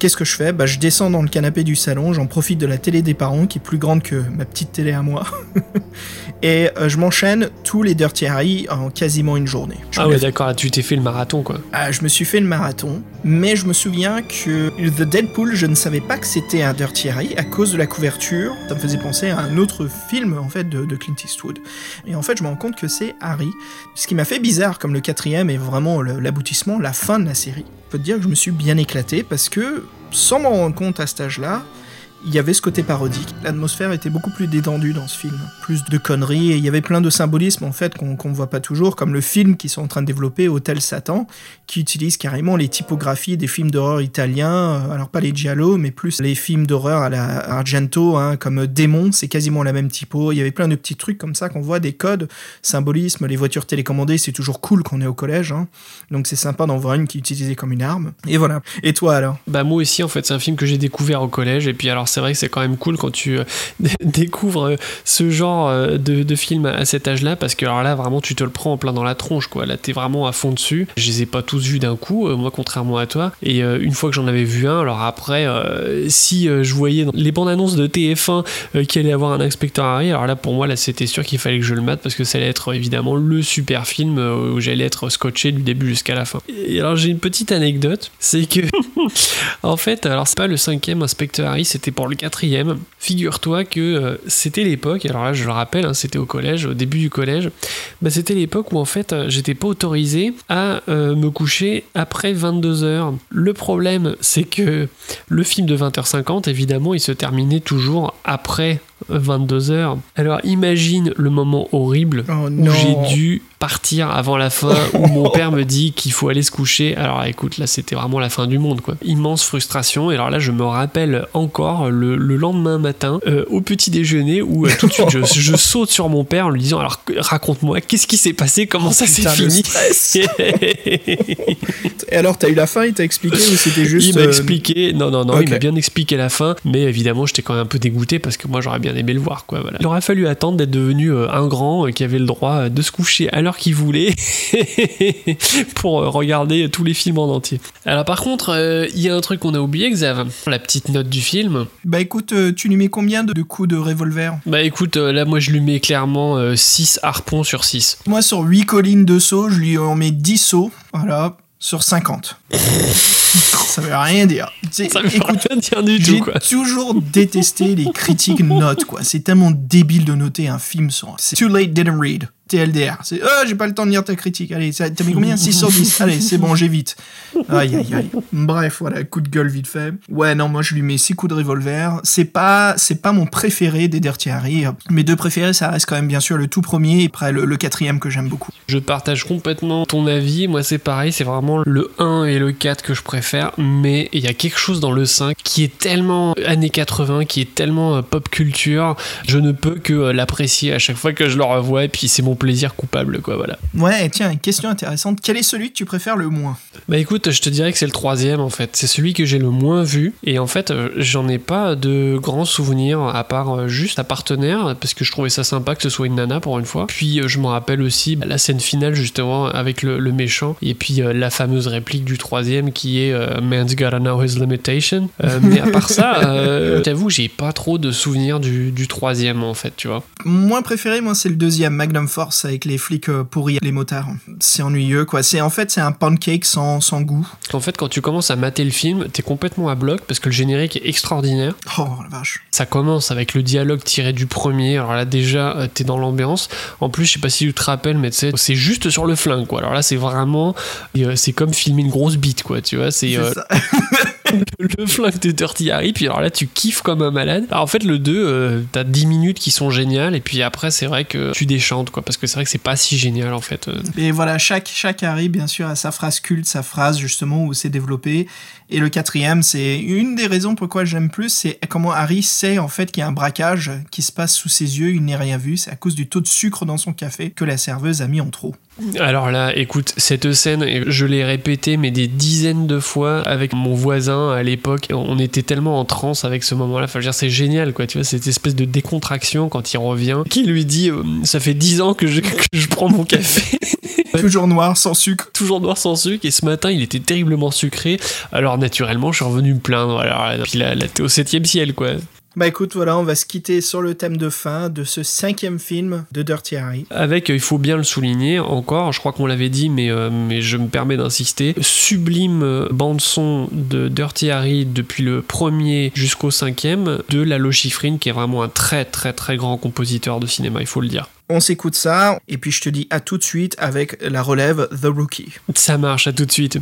Qu'est-ce que je fais Bah, je descends dans le canapé du salon, j'en profite de la télé des parents qui est plus grande que ma petite télé à moi. <laughs> Et euh, je m'enchaîne tous les Dirty Harry en quasiment une journée. Je Ah ouais, d'accord, là, tu t'es fait le marathon, quoi. ah, je me suis fait le marathon, mais je me souviens que The Deadpool, je ne savais pas que c'était un Dirty Harry à cause de la couverture. Ça me faisait penser à un autre film en fait de, de Clint Eastwood. Et en fait, je me rends compte que c'est Harry. Ce qui m'a fait bizarre, comme le quatrième est vraiment l'aboutissement, la fin de la série. Peux te dire que je me suis bien éclaté parce que, sans m'en rendre compte à cet âge-là, il y avait ce côté parodique. L'atmosphère était beaucoup plus détendue dans ce film. Plus de conneries et il y avait plein de symbolismes en fait qu'on ne voit pas toujours, comme le film qu'ils sont en train de développer, Hôtel Satan, qui utilise carrément les typographies des films d'horreur italiens. euh, Alors pas les giallo, mais plus les films d'horreur à la Argento, hein, comme Démon, c'est quasiment la même typo. Il y avait plein de petits trucs comme ça qu'on voit, des codes, symbolismes, les voitures télécommandées, c'est toujours cool qu'on est au collège. hein. Donc c'est sympa d'en voir une qui est utilisée comme une arme. Et voilà. Et toi alors? Bah moi aussi en fait c'est un film que j'ai découvert au collège et puis alors c'est vrai que c'est quand même cool quand tu euh, <laughs> découvres euh, ce genre euh, de, film à cet âge-là parce que alors là vraiment tu te le prends en plein dans la tronche quoi. Là t'es vraiment à fond dessus. Je les ai pas tous vus d'un coup moi contrairement à toi. Et une fois que j'en avais vu un alors après si je voyais les bandes annonces de TF1 euh, qu'il allait avoir un inspecteur Harry alors là pour moi là c'était sûr qu'il fallait que je le mate parce que ça allait être évidemment le super film où j'allais être scotché du début jusqu'à la fin. Et alors j'ai une petite anecdote c'est que <laughs> en fait, alors c'est pas le cinquième inspecteur Harry, c'était le quatrième. Figure-toi que euh, c'était l'époque, alors là je le rappelle, hein, c'était au collège, au début du collège, bah, c'était l'époque où en fait euh, j'étais pas autorisé à euh, me coucher après 22h. Le problème c'est que le film de 20h50, évidemment, il se terminait toujours après 22h. Alors imagine le moment horrible Oh où j'ai dû partir avant la fin, <laughs> où mon père me dit qu'il faut aller se coucher. Alors écoute, là c'était vraiment la fin du monde, quoi. Immense frustration. Et alors là, je me rappelle encore le, le lendemain matin, euh, au petit déjeuner, où euh, tout de suite je, je saute sur mon père en lui disant Alors raconte-moi, qu'est-ce qui s'est passé? Comment ça s'est fini? <laughs> Et alors t'as eu la fin, il t'a expliqué ou c'était juste il m'a euh, expliqué, non, non, non, il m'a bien expliqué la fin, mais évidemment, j'étais quand même un peu dégoûté parce que moi, j'aurais bien aimé le voir, quoi. Voilà. Il aurait fallu attendre d'être devenu euh, un grand euh, qui avait le droit euh, de se coucher à l'heure qu'il voulait <laughs> pour euh, regarder tous les films en entier. Alors, par contre, euh, il y a un truc qu'on a oublié, Xav, la petite note du film. Bah écoute, euh, tu lui mets combien de, de coups de revolver? Bah écoute, euh, là, moi, je lui mets clairement 6 harpons sur 6. Moi sur 8 collines de sauts, je lui en mets 10 sauts, voilà, sur 50. <laughs> ça veut rien dire. Ça veut écoute, rien dire du j'ai tout, quoi. toujours détesté les critiques notes, quoi. C'est tellement débile de noter un film. C'est Too late, didn't read. TLDR. C'est, oh, j'ai pas le temps de lire ta critique. Allez, ça- t'as mis combien? 6 sur 10. Allez, c'est bon, j'évite. Aïe, aïe, aïe. Bref, voilà, coup de gueule vite fait. Ouais, non, moi je lui mets 6 coups de revolver. C'est pas, c'est pas mon préféré des Dirty Harry. Mes deux préférés, ça reste quand même bien sûr le tout premier et après le, le quatrième que j'aime beaucoup. Je partage complètement ton avis. Moi, c'est pareil, c'est vraiment le 1 et le 4 que je préfère. Mais il y a quelque chose dans le 5 qui est tellement années 80, qui est tellement euh, pop culture. Je ne peux que euh, l'apprécier à chaque fois que je le revois. Et puis, c'est mon plaisir coupable, quoi, voilà. Ouais, tiens, question intéressante. Quel est celui que tu préfères le moins Bah écoute, je te dirais que c'est le troisième en fait. C'est celui que j'ai le moins vu. Et en fait, euh, j'en ai pas de grands souvenirs à part euh, juste à partenaire, parce que je trouvais ça sympa que ce soit une nana pour une fois. Puis euh, je me rappelle aussi bah, la scène finale justement avec le, le méchant. Et puis euh, la fameuse réplique du troisième qui est euh, Man's gotta know his limitation. Euh, mais à part ça, <laughs> j'avoue, j'ai pas trop de souvenirs du, du troisième en fait, tu vois. Moins préféré, moi, c'est le deuxième, Magnum Force, avec les flics euh, pourris, les motards. C'est ennuyeux, quoi. C'est en fait, c'est un pancake sans, sans goût. En fait, quand tu commences à mater le film, t'es complètement à bloc parce que le générique est extraordinaire. Oh la vache. Ça commence avec le dialogue tiré du premier. Alors là, déjà, euh, t'es dans l'ambiance. En plus, je sais pas si tu te rappelles, mais c'est juste sur le flingue, quoi. Alors là, c'est vraiment. euh, C'est comme filmer une grosse bite, quoi. Tu vois, c'est. <laughs> le flingue de Dirty Harry. Puis alors là, tu kiffes comme un malade. Alors en fait, le 2, euh, t'as 10 minutes qui sont géniales. Et puis après, c'est vrai que tu déchantes, quoi. Parce que c'est vrai que c'est pas si génial, en fait. euh. Et voilà, chaque, chaque Harry, bien sûr, a sa phrase culte, sa phrase justement où c'est développé. Et le quatrième, c'est une des raisons pourquoi j'aime plus, c'est comment Harry sait en fait qu'il y a un braquage qui se passe sous ses yeux, il n'est rien vu. C'est à cause du taux de sucre dans son café que la serveuse a mis en trop. Alors là, écoute, cette scène, je l'ai répétée mais des dizaines de fois avec mon voisin à l'époque. On était tellement en transe avec ce moment-là. Enfin, je veux dire, c'est génial, quoi. Tu vois, cette espèce de décontraction quand il revient, qui lui dit, euh, ça fait dix ans que je, <laughs> que je prends mon café, Toujours noir, sans sucre. toujours noir sans sucre, et ce matin, il était terriblement sucré. Alors naturellement, je suis revenu me plaindre. Alors, puis là, là t'es au septième ciel, quoi. Bah écoute, voilà, on va se quitter sur le thème de fin de ce cinquième film de Dirty Harry. Avec, euh, il faut bien le souligner encore, je crois qu'on l'avait dit, mais, euh, mais je me permets d'insister, sublime euh, bande-son de Dirty Harry depuis le premier jusqu'au cinquième, de Lalo Schifrin, qui est vraiment un très très très grand compositeur de cinéma, il faut le dire. On s'écoute ça, et puis je te dis à tout de suite avec la relève The Rookie. Ça marche, à tout de suite.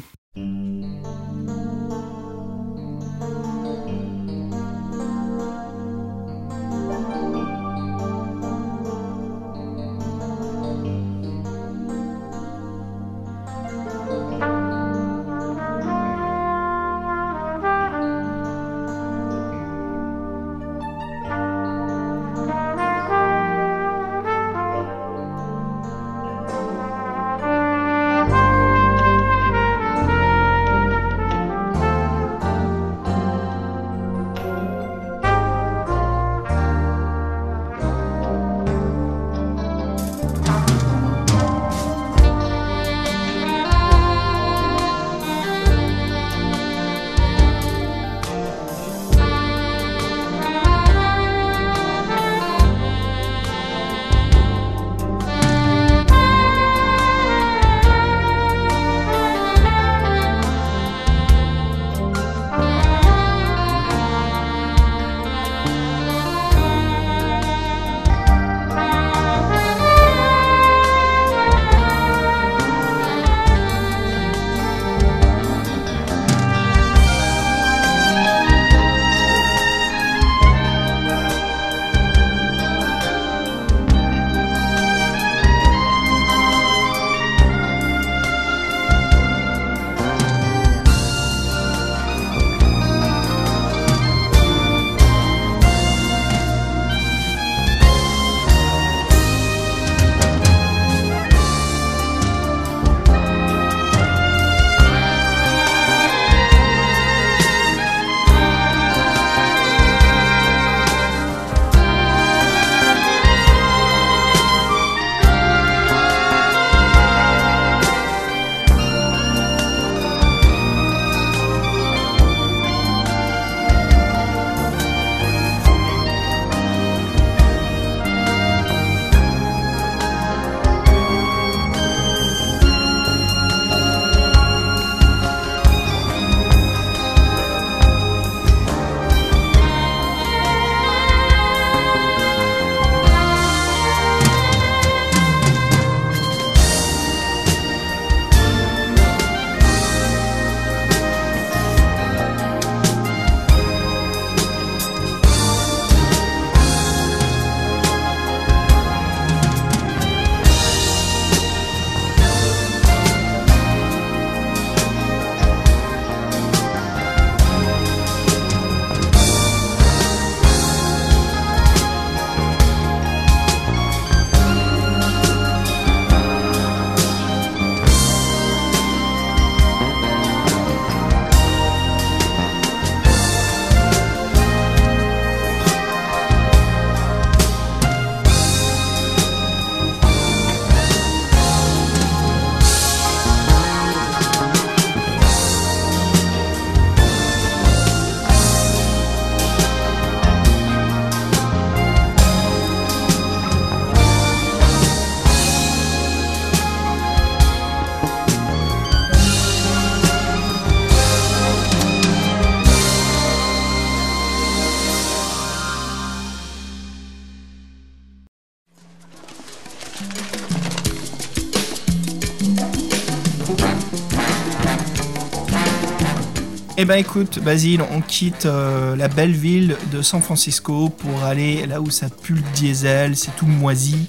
Eh ben écoute, Basile, on quitte euh, la belle ville de San Francisco pour aller là où ça pue le diesel, c'est tout moisi,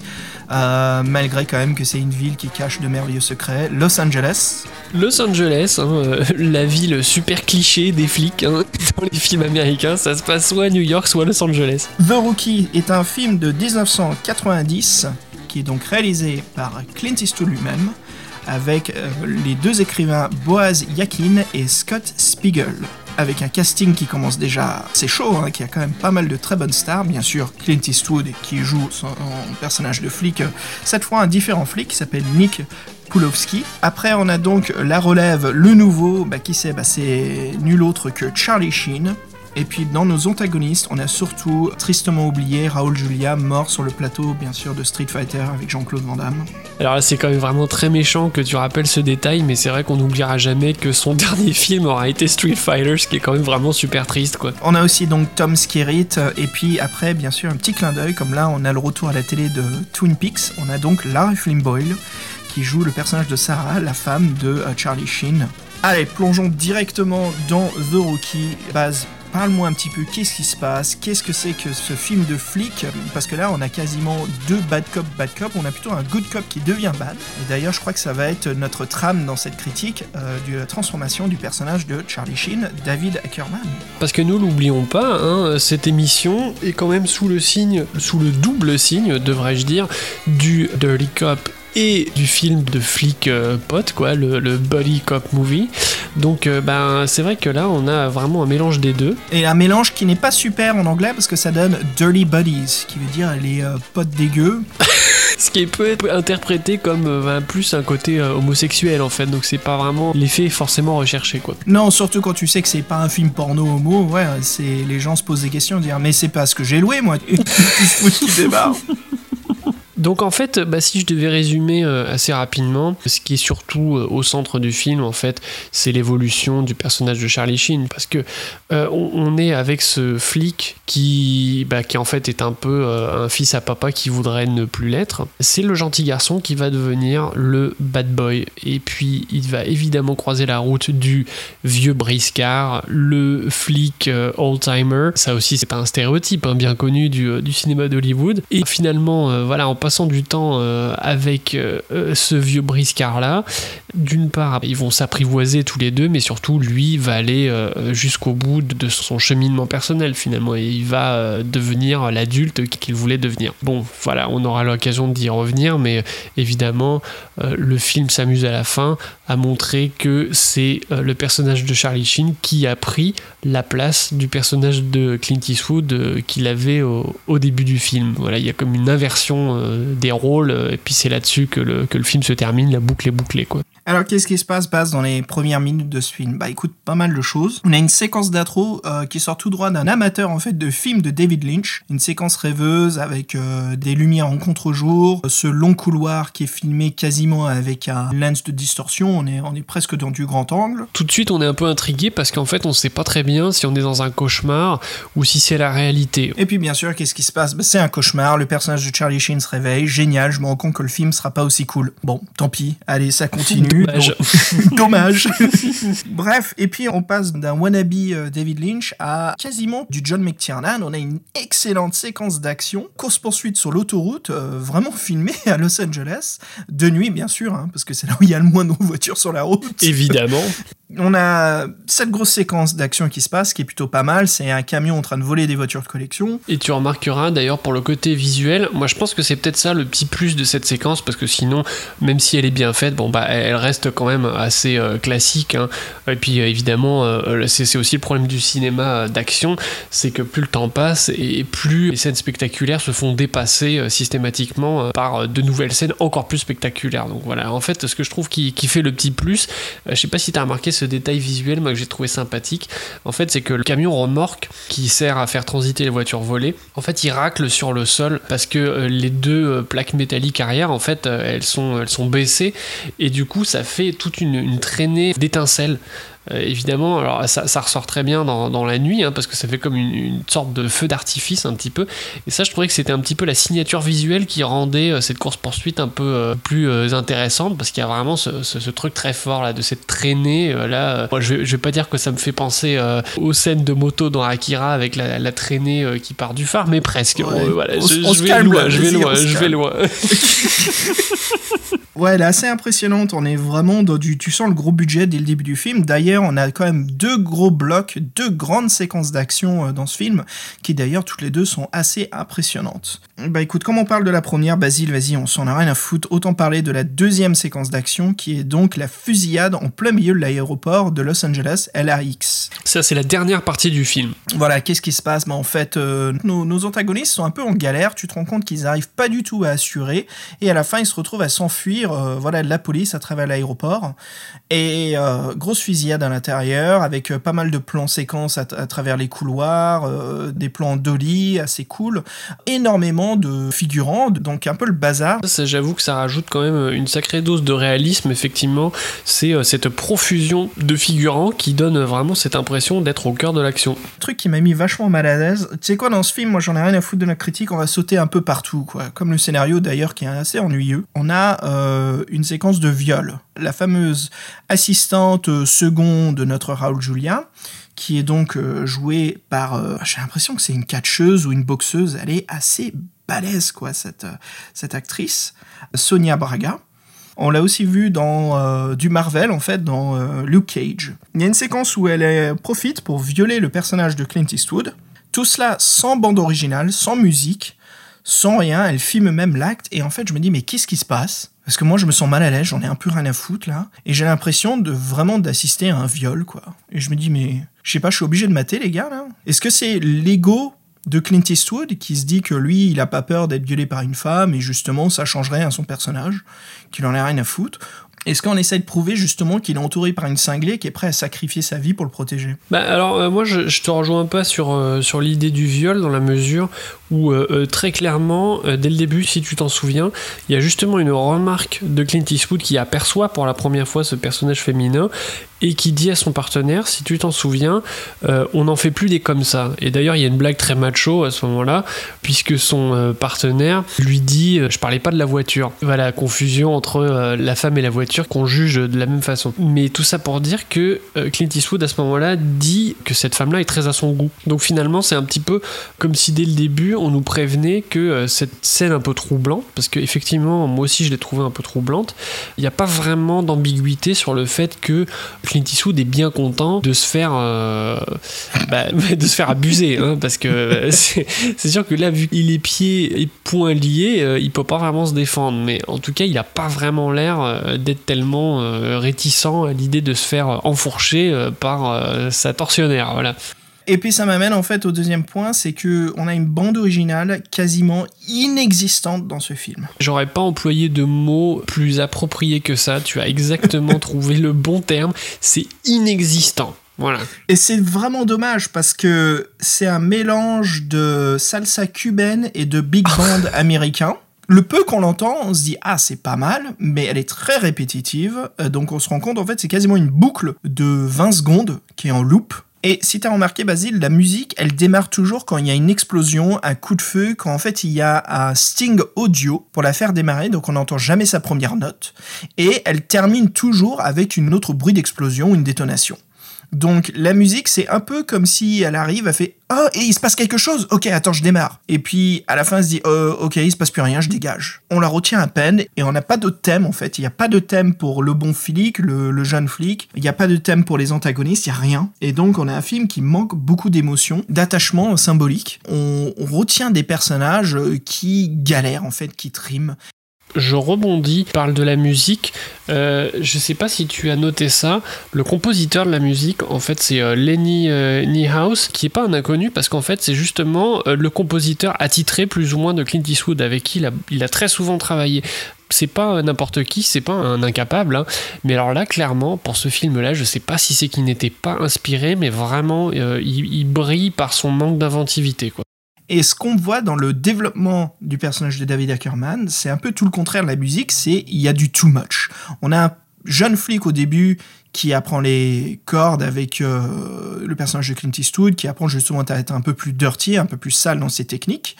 euh, malgré quand même que c'est une ville qui cache de merveilleux secrets. Los Angeles. Los Angeles, hein, euh, <laughs> la ville super cliché des flics hein, <laughs> dans les films américains, ça se passe soit à New York, soit à Los Angeles. The Rookie est un film de 1990 qui est donc réalisé par Clint Eastwood lui-même avec euh, les deux écrivains Boaz Yakin et Scott Spiegel. Avec un casting qui commence déjà, c'est chaud, hein, qui a quand même pas mal de très bonnes stars. Bien sûr, Clint Eastwood qui joue son personnage de flic, euh, cette fois un différent flic qui s'appelle Nick Pulowski. Après, on a donc la relève, le nouveau, bah, qui c'est bah, C'est nul autre que Charlie Sheen. Et puis dans nos antagonistes, on a surtout tristement oublié Raoul Julia, mort sur le plateau bien sûr de Street Fighter avec Jean-Claude Van Damme. Alors là c'est quand même vraiment très méchant que tu rappelles ce détail, mais c'est vrai qu'on n'oubliera jamais que son <laughs> dernier film aura été Street Fighter, ce qui est quand même vraiment super triste quoi. On a aussi donc Tom Skerritt, et puis après bien sûr un petit clin d'œil, comme là on a le retour à la télé de Twin Peaks, on a donc Larry Flynn Boyle qui joue le personnage de Sarah, la femme de euh, Charlie Sheen. Allez, plongeons directement dans The Rookie, base Parle-moi un petit peu, qu'est-ce qui se passe? Qu'est-ce que c'est que ce film de flic? Parce que là, on a quasiment deux bad cop, bad cop. On a plutôt un good cop qui devient bad. Et d'ailleurs, je crois que ça va être notre trame dans cette critique euh, de la transformation du personnage de Charlie Sheen, David Ackerman. Parce que nous, l'oublions pas, hein, cette émission est quand même sous le signe, sous le double signe, devrais-je dire, du Dirty Cop et du film de flic euh, pote, quoi, le, le Buddy Cop Movie. Donc, euh, ben, c'est vrai que là, on a vraiment un mélange des deux. Et un mélange qui n'est pas super en anglais parce que ça donne Dirty Buddies, qui veut dire les euh, potes dégueux. <laughs> Ce qui peut être interprété comme ben, plus un côté homosexuel en fait, donc c'est pas vraiment l'effet forcément recherché quoi. Non, surtout quand tu sais que c'est pas un film porno homo, ouais, c'est les gens se posent des questions, dire mais c'est pas ce que j'ai loué moi, <laughs> qui débarque. Donc en fait, bah, si je devais résumer euh, assez rapidement, ce qui est surtout euh, au centre du film, en fait, c'est l'évolution du personnage de Charlie Sheen, parce que euh, on, est avec ce flic qui, bah, qui en fait est un peu un fils à papa qui voudrait ne plus l'être. C'est le gentil garçon qui va devenir le bad boy, et puis il va évidemment croiser la route du vieux briscard, le flic old-timer. Ça aussi, c'est un stéréotype hein, bien connu du, du cinéma d'Hollywood. Et finalement, voilà, en passant du temps euh, avec euh, euh, ce vieux briscard-là, d'une part, ils vont s'apprivoiser tous les deux, mais surtout, lui va aller jusqu'au bout de son cheminement personnel, finalement, et il va devenir l'adulte qu'il voulait devenir. Bon, voilà, on aura l'occasion d'y revenir, mais évidemment, le film s'amuse à la fin à montrer que c'est le personnage de Charlie Sheen qui a pris la place du personnage de Clint Eastwood qu'il avait au, au, début du film. Voilà, il y a comme une inversion des rôles, et puis c'est là-dessus que le, que le film se termine, la boucle est bouclée. Quoi. Alors, qu'est-ce qui se passe, passe dans les premières minutes de ce film? Bah écoute, pas mal de choses. On a une séquence d'intro euh, qui sort tout droit d'un amateur en fait de film de David Lynch. Une séquence rêveuse avec euh, des lumières en contre-jour, ce long couloir qui est filmé quasiment avec un lens de distorsion. On est, on est presque dans du grand angle. Tout de suite, on est un peu intrigué parce qu'en fait, on sait pas très bien si on est dans un cauchemar ou si c'est la réalité. Et puis, bien sûr, qu'est-ce qui se passe? Bah, C'est un cauchemar. Le personnage de Charlie Sheen se réveille. Génial. Je me rends compte que le film sera pas aussi cool. Bon, tant pis. Allez, ça continue. <laughs> Dommage. Dommage. <laughs> <laughs> Bref, et puis on passe d'un wannabe euh, David Lynch à quasiment du John McTiernan. On a une excellente séquence d'action, course-poursuite sur l'autoroute, euh, vraiment filmée à Los Angeles, de nuit bien sûr, hein, parce que c'est là où il y a le moins de voitures sur la route. Évidemment. <laughs> On a cette grosse séquence d'action qui se passe, qui est plutôt pas mal. C'est un camion en train de voler des voitures de collection. Et tu remarqueras d'ailleurs pour le côté visuel, moi je pense que c'est peut-être ça le petit plus de cette séquence, parce que sinon, même si elle est bien faite, bon bah elle reste quand même assez euh, classique. Hein. Et puis euh, évidemment, euh, c'est aussi le problème du cinéma d'action, c'est que plus le temps passe et plus les scènes spectaculaires se font dépasser systématiquement par de nouvelles scènes encore plus spectaculaires. Donc voilà, en fait, ce que je trouve qui, fait le petit plus, je sais pas si tu as remarqué ce détail visuel moi, que j'ai trouvé sympathique, en fait, c'est que le camion remorque qui sert à faire transiter les voitures volées, en fait, il racle sur le sol parce que les deux plaques métalliques arrière, en fait, elles sont, elles sont baissées et du coup, ça fait toute une, traînée d'étincelles Euh, évidemment, alors ça, ça, ressort très bien dans, dans la nuit, hein, parce que ça fait comme une, une sorte de feu d'artifice un petit peu. Et ça, je trouvais que c'était un petit peu la signature visuelle qui rendait euh, cette course-poursuite un peu euh, plus intéressante, parce qu'il y a vraiment ce, ce, ce, truc très fort là, de cette traînée. là, moi, je, je vais pas dire que ça me fait penser aux scènes de moto dans Akira avec la, la traînée qui part du phare, mais presque. Ouais. voilà, On- je, on je se vais loin, je vais loin, je vais loin. <laughs> Ouais, elle est assez impressionnante. On est vraiment dans du. Tu sens le gros budget dès le début du film. D'ailleurs, on a quand même deux gros blocs, deux grandes séquences d'action euh, dans ce film, qui d'ailleurs toutes les deux sont assez impressionnantes. Bah écoute, comme on parle de la première, Basile, vas-y, on s'en a rien à foutre. Autant parler de la deuxième séquence d'action, qui est donc la fusillade en plein milieu de l'aéroport de Los Angeles, LAX. Ça, c'est la dernière partie du film. Voilà, qu'est-ce qui se passe? Bah, En fait, euh, nos, nos antagonistes sont un peu en galère. Tu te rends compte qu'ils n'arrivent pas du tout à assurer. Et à la fin, ils se retrouvent à s'enfuir euh, voilà, de la police à travers l'aéroport. Et euh, grosse fusillade à l'intérieur, avec euh, pas mal de plans séquences à, à travers les couloirs, des plans dolly assez cool. Énormément de figurants, donc un peu le bazar. J'avoue que ça rajoute quand même une sacrée dose de réalisme, effectivement. C'est cette profusion de figurants qui donne vraiment cette impression d'être au cœur de l'action. truc qui m'a mis vachement mal à l'aise. Tu sais quoi, dans ce film, moi j'en ai rien à foutre de la critique, on va sauter un peu partout, quoi. Comme le scénario d'ailleurs qui est assez ennuyeux. On a euh, une séquence de viol. La fameuse assistante euh, seconde de notre Raoul Julia, qui est donc euh, jouée par. euh, J'ai l'impression que c'est une catcheuse ou une boxeuse. Elle est assez balèze, quoi, cette, euh, cette actrice. Sonia Braga. On l'a aussi vu dans euh, du Marvel, en fait, dans euh, Luke Cage. Il y a une séquence où elle euh, profite pour violer le personnage de Clint Eastwood. Tout cela sans bande originale, sans musique, sans rien. Elle filme même l'acte. Et en fait, je me dis, mais qu'est-ce qui se passe? Parce que moi, je me sens mal à l'aise, j'en ai un peu rien à foutre, là. Et j'ai l'impression de vraiment d'assister à un viol, quoi. Et je me dis, mais je sais pas, je suis obligé de mater, les gars, là Est-ce que c'est l'ego de Clint Eastwood qui se dit que lui, il a pas peur d'être violé par une femme et justement, ça changerait à son personnage, qu'il en a rien à foutre? Est-ce qu'on essaie de prouver justement qu'il est entouré par une cinglée qui est prêt à sacrifier sa vie pour le protéger? Bah alors euh, moi je, te rejoins pas sur, euh, sur l'idée du viol dans la mesure où euh, très clairement dès le début si tu t'en souviens il y a justement une remarque de Clint Eastwood qui aperçoit pour la première fois ce personnage féminin et qui dit à son partenaire si tu t'en souviens euh, on n'en fait plus des comme ça. Et d'ailleurs il y a une blague très macho à ce moment là puisque son euh, partenaire lui dit euh, je parlais pas de la voiture. Voilà confusion entre la femme et la voiture qu'on juge de la même façon. Mais tout ça pour dire que Clint Eastwood à ce moment là dit que cette femme là est très à son goût. Donc finalement c'est un petit peu comme si dès le début on nous prévenait que cette scène un peu troublante parce que effectivement moi aussi je l'ai trouvée un peu troublante il n'y a pas vraiment d'ambiguïté sur le fait que Clint Eastwood est bien content de se faire euh, bah, <laughs> abuser hein, parce que euh, <laughs> c'est sûr que là vu qu'il est pieds et poings liés euh, il peut pas vraiment se défendre. Mais en tout cas il a pas vraiment l'air d'être tellement réticent à l'idée de se faire enfourcher par sa tortionnaire voilà Et puis ça m'amène en fait au deuxième point, c'est que on a une bande originale quasiment inexistante dans ce film. J'aurais pas employé de mots plus appropriés que ça. Tu as exactement <laughs> trouvé le bon terme. C'est inexistant. Voilà. Et c'est vraiment dommage parce que c'est un mélange de salsa cubaine et de big <laughs> band américain. Le peu qu'on l'entend, on se dit ah c'est pas mal, mais elle est très répétitive. Euh, donc on se rend compte en fait c'est quasiment une boucle de 20 secondes qui est en loop. Et si t'as remarqué Basile, la musique elle démarre toujours quand il y a une explosion, un coup de feu, quand en fait il y a un sting audio pour la faire démarrer, donc on n'entend jamais sa première note. Et elle termine toujours avec une autre bruit d'explosion, une détonation. Donc la musique, c'est un peu comme si elle arrive, elle fait Oh, et il se passe quelque chose? Ok, attends, je démarre. Et puis à la fin, elle se dit oh, Ok, il se passe plus rien, je dégage. On la retient à peine et on n'a pas de thème en fait. Il n'y a pas de thème pour le bon flic, le, jeune flic. Il n'y a pas de thème pour les antagonistes, il n'y a rien. Et donc on a un film qui manque beaucoup d'émotions, d'attachement symbolique. On, on retient des personnages euh, qui galèrent en fait, qui triment. Je rebondis, parle de la musique. Euh, je sais pas si tu as noté ça. Le compositeur de la musique, en fait, c'est euh, Lenny euh, qui est pas un inconnu parce qu'en fait, c'est justement euh, le compositeur attitré plus ou moins de Clint Eastwood, avec qui il a, très souvent travaillé. C'est pas n'importe qui, c'est pas un incapable. hein. Mais alors là, clairement, pour ce film-là, je sais pas si c'est qu'il n'était pas inspiré, mais vraiment, euh, il, il brille par son manque d'inventivité, quoi. Et ce qu'on voit dans le développement du personnage de David Ackerman, c'est un peu tout le contraire de la musique, c'est il y a du too much. On a un jeune flic au début qui apprend les cordes avec euh, le personnage de Clint Eastwood, qui apprend justement à être un peu plus dirty, un peu plus sale dans ses techniques,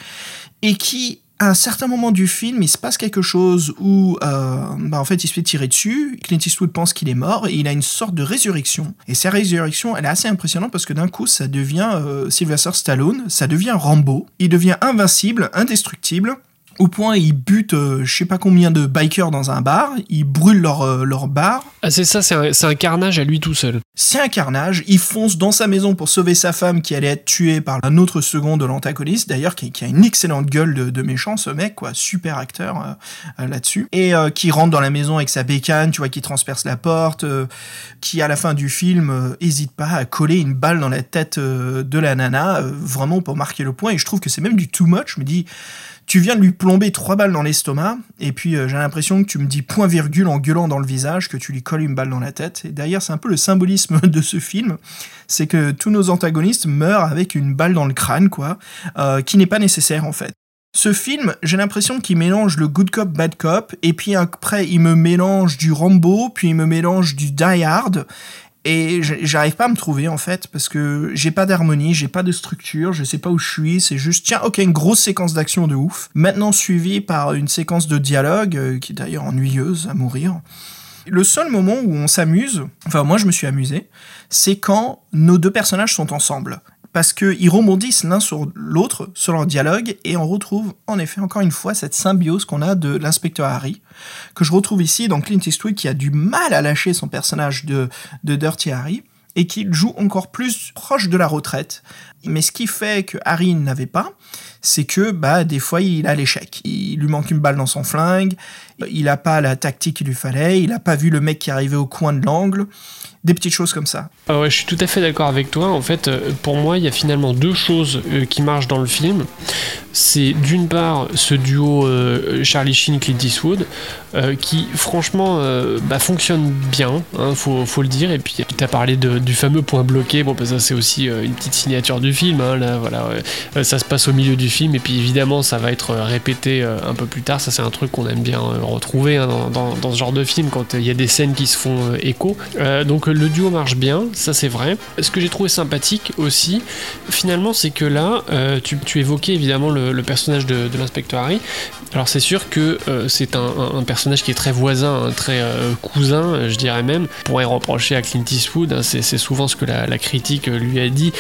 et qui à un certain moment du film, il se passe quelque chose où, euh, bah en fait, il se fait tirer dessus. Clint Eastwood pense qu'il est mort et il a une sorte de résurrection. Et sa résurrection, elle est assez impressionnante parce que d'un coup, ça devient euh, Sylvester Stallone, ça devient Rambo. Il devient invincible, indestructible au point ils butent euh, je sais pas combien de bikers dans un bar, ils brûlent leur, euh, leur bar. Ah c'est ça, c'est un, carnage à lui tout seul. C'est un carnage, il fonce dans sa maison pour sauver sa femme qui allait être tuée par un autre second de l'antagoniste, d'ailleurs qui, qui a une excellente gueule de, de méchant ce mec, quoi, super acteur euh, là-dessus, et qui rentre dans la maison avec sa bécane, tu vois, qui transperce la porte, qui à la fin du film hésite pas à coller une balle dans la tête de la nana, vraiment pour marquer le point, et je trouve que c'est même du too much, je me dis tu viens de lui plomber trois balles dans l'estomac, et puis euh, j'ai l'impression que tu me dis point virgule en gueulant dans le visage que tu lui colles une balle dans la tête. Et d'ailleurs, c'est un peu le symbolisme <laughs> de ce film, c'est que tous nos antagonistes meurent avec une balle dans le crâne, quoi, euh, qui n'est pas nécessaire en fait. Ce film, j'ai l'impression qu'il mélange le good cop, bad cop, et puis après, il me mélange du Rambo, puis il me mélange du Die Hard, et j'arrive pas à me trouver en fait parce que j'ai pas d'harmonie, j'ai pas de structure, je sais pas où je suis, c'est juste tiens ok une grosse séquence d'action de ouf, maintenant suivie par une séquence de dialogue euh, qui est d'ailleurs ennuyeuse à mourir. Le seul moment où on s'amuse, enfin moi je me suis amusé, c'est quand nos deux personnages sont ensemble. Parce qu'ils rebondissent l'un sur l'autre, sur leur dialogue, et on retrouve en effet encore une fois cette symbiose qu'on a de l'inspecteur Harry, que je retrouve ici dans Clint Eastwood qui a du mal à lâcher son personnage de, de Dirty Harry, et qui joue encore plus proche de la retraite. Mais ce qui fait que Harry n'avait pas, c'est que bah des fois il a l'échec. Il lui manque une balle dans son flingue, il a pas la tactique qu'il lui fallait, il a pas vu le mec qui arrivait au coin de l'angle, des petites choses comme ça. Ah je suis tout à fait d'accord avec toi. En fait, euh, pour moi, il y a finalement deux choses euh, qui marchent dans le film. C'est d'une part ce duo euh, Charlie Sheen Clint Eastwood qui franchement bah, fonctionne bien, hein, faut, le dire. Et puis tu as parlé du fameux point bloqué. Bon, bah, ça c'est aussi une petite signature du film. hein, là, voilà. Euh, ça se passe au milieu du film et puis évidemment ça va être euh, répété euh, un peu plus tard. Ça c'est un truc qu'on aime bien retrouver hein, dans, ce genre de film quand il y a des scènes qui se font écho. Donc le duo marche bien, ça c'est vrai. Ce que j'ai trouvé sympathique aussi, finalement, c'est que là, tu, évoquais évidemment le, personnage de, l'inspecteur Harry. Alors c'est sûr que c'est un, personnage qui est très voisin, hein, très cousin, je dirais même. On pourrait reprocher à Clint Eastwood, c'est souvent ce que la, la critique lui a dit,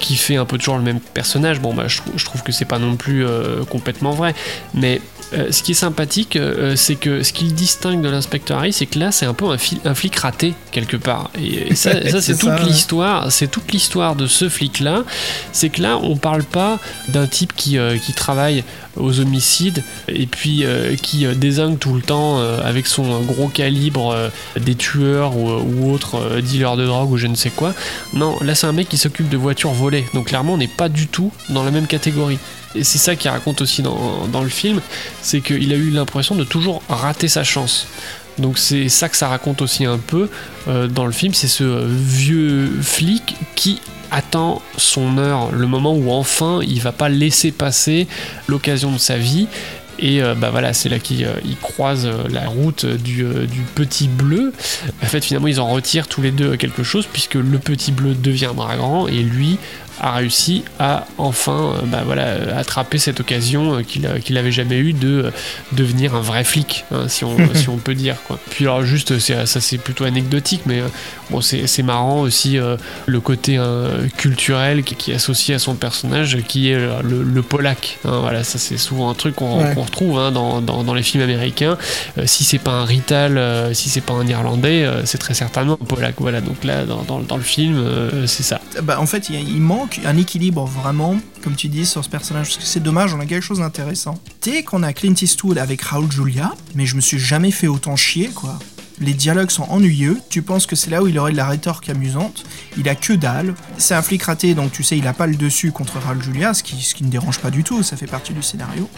qui un peu toujours le même personnage. Bon, bah, je, je trouve que c'est pas non plus euh, complètement vrai, mais euh, ce qui est sympathique, euh, c'est que ce qui le distingue de l'inspecteur Harry, c'est que là, c'est un peu un, flic raté quelque part. Et, et ça, <laughs> ça, C'est toute l'histoire. C'est toute l'histoire de ce flic-là. C'est que là, on parle pas d'un type qui, euh, qui travaille aux homicides et puis euh, qui désingue tout le temps euh, avec son gros calibre euh, des tueurs ou, ou autres dealers de drogue ou je ne sais quoi. Non, là c'est un mec qui s'occupe de voitures volées. Donc clairement on n'est pas du tout dans la même catégorie. Et c'est ça qu'il raconte aussi dans, le film, c'est qu'il a eu l'impression de toujours rater sa chance. Donc c'est ça que ça raconte aussi un peu euh, dans le film, c'est ce vieux flic qui attend son heure, le moment où enfin il va pas laisser passer l'occasion de sa vie. Et euh, bah voilà, c'est là qu'il euh, croise la route du, du petit bleu. En fait, finalement, ils en retirent tous les deux quelque chose, puisque le petit bleu deviendra grand et lui a réussi à enfin euh, bah voilà, euh, attraper cette occasion euh, qu'il a- qu'il avait jamais eu de devenir un vrai flic, hein, si, on, <laughs> si on peut dire. Quoi. Puis alors juste, c'est- ça c'est plutôt anecdotique, mais bon, c'est c'est marrant aussi euh, le côté euh, culturel qui, qui est associé à son personnage, qui est euh, le, le Polak. hein. voilà, ça c'est souvent un truc qu'on Ouais. retrouve hein, dans, dans- dans les films américains. Euh, si c'est pas un Rital, euh, si c'est pas un Irlandais, euh, c'est très certainement un Polak. Voilà, donc là dans, dans- dans le film, euh, c'est ça. Bah, en fait, il, il un équilibre vraiment, comme tu dis, sur ce personnage. Parce que c'est dommage, on a quelque chose d'intéressant. Dès qu'on a Clint Eastwood avec Raoul Julia, mais je me suis jamais fait autant chier, quoi. Les dialogues sont ennuyeux. Tu penses que c'est là où il aurait de la rétorque amusante. Il a que dalle. C'est un flic raté, donc tu sais, il a pas le dessus contre Raoul Julia, ce qui, ce qui ne dérange pas du tout. Ça fait partie du scénario.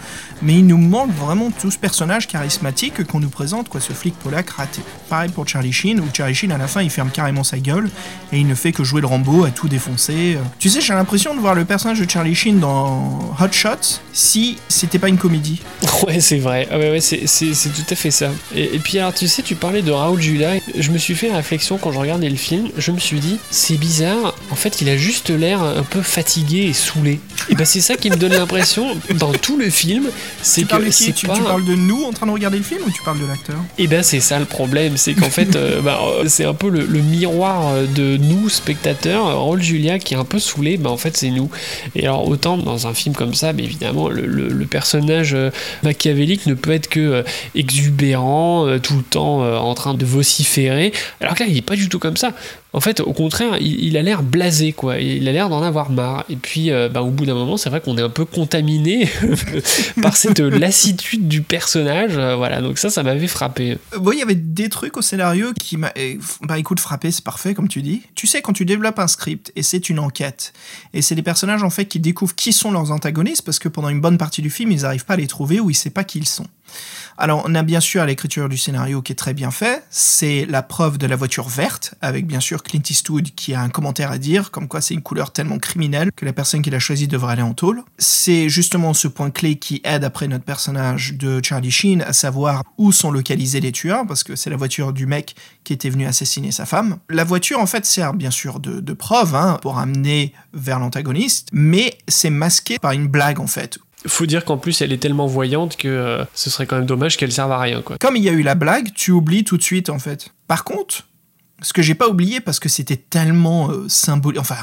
Mais il nous manque vraiment tout ce personnage charismatique qu'on nous présente, quoi, ce flic polac raté. Pareil pour Charlie Sheen, où Charlie Sheen, à la fin, il ferme carrément sa gueule et il ne fait que jouer le Rambo à tout défoncer. Tu sais, j'ai l'impression de voir le personnage de Charlie Sheen dans Hot Shots si c'était pas une comédie. Ouais, c'est vrai. Ah ouais, ouais, c'est, tout à fait ça. Et, et puis alors, tu sais, tu parlais de, de Raoul Julia, je me suis fait réflexion quand je regardais le film, je me suis dit, c'est bizarre, en fait il a juste l'air un peu fatigué et saoulé. Et ben c'est ça qui me donne l'impression dans tout le film, c'est que c'est tu, pas... tu parles de nous en train de regarder le film ou tu parles de l'acteur? Et ben c'est ça le problème, c'est qu'en fait euh, bah, euh, c'est un peu le, le miroir de nous spectateurs. Raoul Julia qui est un peu saoulé, bah en fait c'est nous. Et alors autant dans un film comme ça, mais évidemment le, le- le personnage euh, machiavélique ne peut être que exubérant, tout le temps en train de vociférer. Alors que là il est pas du tout comme ça. En fait, au contraire, il, a l'air blasé, quoi. Il a l'air d'en avoir marre. Et puis, euh, bah, au bout d'un moment, c'est vrai qu'on est un peu contaminé <laughs> par cette lassitude du personnage. Euh, voilà, donc ça, ça m'avait frappé. Oui, il y avait des trucs au scénario qui m'a. eh, Bah écoute, frappé, c'est parfait, comme tu dis. Tu sais, quand tu développes un script et c'est une enquête, et c'est des personnages en fait qui découvrent qui sont leurs antagonistes parce que pendant une bonne partie du film, ils n'arrivent pas à les trouver ou ils ne savent pas qui ils sont. Alors, on a bien sûr l'écriture du scénario qui est très bien fait. C'est la preuve de la voiture verte, avec bien sûr Clint Eastwood qui a un commentaire à dire, comme quoi c'est une couleur tellement criminelle que la personne qui l'a choisie devrait aller en tôle. C'est justement ce point clé qui aide après notre personnage de Charlie Sheen à savoir où sont localisés les tueurs, parce que c'est la voiture du mec qui était venu assassiner sa femme. La voiture, en fait, sert bien sûr de, preuve hein, pour amener vers l'antagoniste, mais c'est masqué par une blague, en fait, Faut dire qu'en plus, elle est tellement voyante que euh, ce serait quand même dommage qu'elle serve à rien, quoi. comme il y a eu la blague, tu oublies tout de suite en fait. Par contre, ce que j'ai pas oublié parce que c'était tellement symbolique, enfin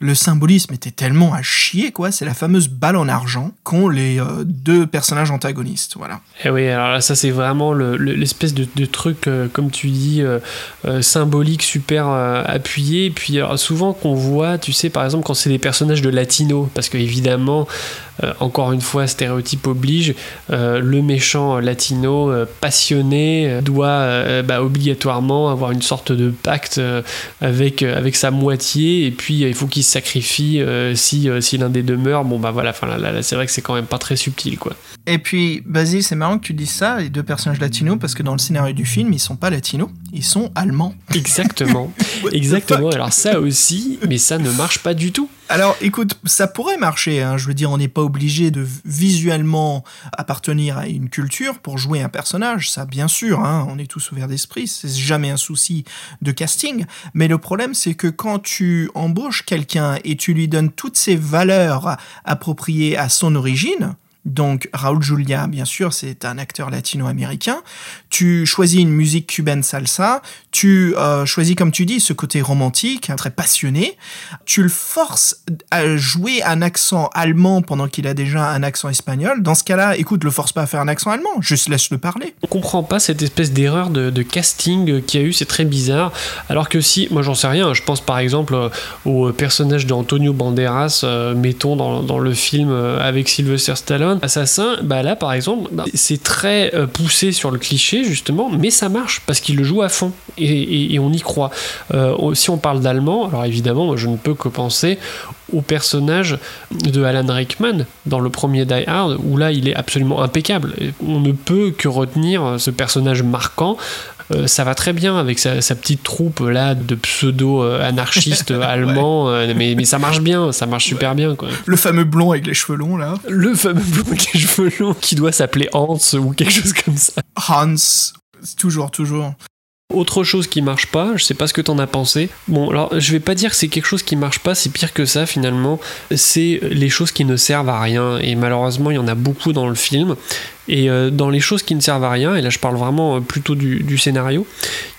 le symbolisme était tellement à chier quoi, c'est la fameuse balle en argent qu'ont les euh, deux personnages antagonistes, voilà. Et oui, alors là, ça, c'est vraiment le- le- l'espèce de, de truc, euh, comme tu dis, euh, euh, symbolique, super euh, appuyé. Et puis, alors, souvent qu'on voit, tu sais, par exemple, quand c'est des personnages de latino, parce que évidemment, euh, encore une fois, stéréotype oblige, euh, le méchant latino euh, passionné euh, doit euh, bah, obligatoirement avoir une sorte de pacte euh, avec, euh, avec sa moitié, et puis euh, il faut qu'il se sacrifie euh, si, euh, si l'un des deux meurt. Bon, bah voilà, enfin, là, là, là, c'est vrai que c'est quand même pas très subtil, quoi. Et puis Basile, c'est marrant que tu dises ça, les deux personnages latinos, parce que dans le scénario du film, ils sont pas latinos, ils sont allemands. Exactement. <laughs> Exactement. Alors ça aussi, mais ça ne marche pas du tout. Alors, écoute, ça pourrait marcher. Hein. Je veux dire, on n'est pas obligé de visuellement appartenir à une culture pour jouer un personnage. Ça, bien sûr, hein, on est tous ouverts d'esprit. C'est jamais un souci de casting. Mais le problème, c'est que quand tu embauches quelqu'un et tu lui donnes toutes ses valeurs appropriées à son origine, donc Raúl Julia, bien sûr, c'est un acteur latino-américain. Tu choisis une musique cubaine salsa. Tu euh, choisis, comme tu dis, ce côté romantique, hein, très passionné. Tu le forces à jouer un accent allemand pendant qu'il a déjà un accent espagnol. Dans ce cas-là, écoute, le force pas à faire un accent allemand. Juste laisse-le parler. On comprend pas cette espèce d'erreur de, casting qu'il y a eu, c'est très bizarre. Alors que si, moi j'en sais rien, je pense par exemple euh, au personnage d'Antonio Banderas, euh, mettons dans, le film avec Sylvester Stallone, Assassin, bah là par exemple, bah, c'est très poussé sur le cliché justement, mais ça marche parce qu'il le joue à fond et, et- et on y croit. Euh, si on parle d'allemand, alors évidemment, moi, je ne peux que penser au personnage de Alan Rickman dans le premier Die Hard, où là il est absolument impeccable. On ne peut que retenir ce personnage marquant. Euh, ça va très bien avec sa, sa petite troupe là de pseudo-anarchistes <laughs> allemands, euh, mais, mais ça marche bien, ça marche super bien quoi. Le fameux blond avec les cheveux longs, là. Le fameux blond avec les cheveux longs qui doit s'appeler Hans ou quelque chose comme ça. Hans. Toujours, toujours. Autre chose qui marche pas, je sais pas ce que t'en as pensé. Bon, alors je vais pas dire que c'est quelque chose qui marche pas, c'est pire que ça finalement. C'est les choses qui ne servent à rien. Et malheureusement, il y en a beaucoup dans le film. Et euh, dans les choses qui ne servent à rien, et là je parle vraiment euh, plutôt du, du scénario,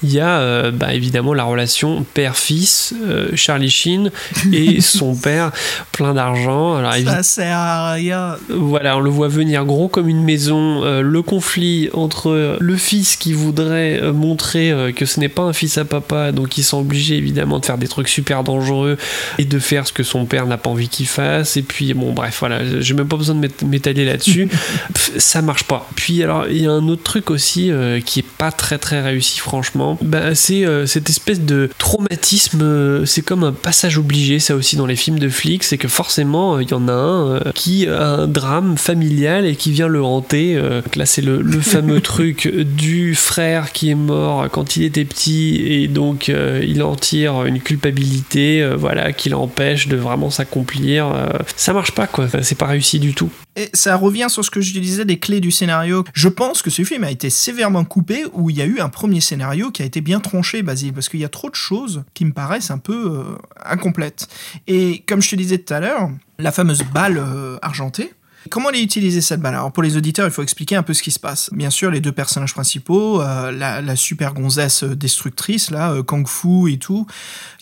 il y a euh, bah, évidemment la relation père-fils, euh, Charlie Sheen et <laughs> son père, plein d'argent. Alors Ça sert à rien. voilà, on le voit venir gros comme une maison. Le conflit entre le fils qui voudrait montrer que ce n'est pas un fils à papa, donc il sent obligé évidemment de faire des trucs super dangereux et de faire ce que son père n'a pas envie qu'il fasse. Et puis, bon, bref, voilà, j'ai même pas besoin de m'ét- m'étaler là-dessus. <laughs> Ça marche pas. Puis, alors, il y a un autre truc aussi euh, qui est pas très très réussi, franchement. Bah, c'est euh, cette espèce de traumatisme. euh, c'est comme un passage obligé, ça aussi, dans les films de flics. C'est que forcément, il y en a un qui a un drame familial et qui vient le hanter. Donc là, c'est le, le fameux <laughs> truc du frère qui est mort quand il était petit et donc il en tire une culpabilité, voilà, qui l'empêche de vraiment s'accomplir. ça marche pas, quoi. C'est pas réussi du tout. Et ça revient sur ce que je disais des clés du scénario. Je pense que ce film a été sévèrement coupé où il y a eu un premier scénario qui a été bien tranché, Basile, parce qu'il y a trop de choses qui me paraissent un peu euh, incomplètes. Et comme je te disais tout à l'heure, la fameuse balle euh, argentée, Comment elle est utilisée cette balle? Alors pour les auditeurs, il faut expliquer un peu ce qui se passe. Bien sûr, les deux personnages principaux, euh, la, super gonzesse destructrice, là, Kung Fu et tout,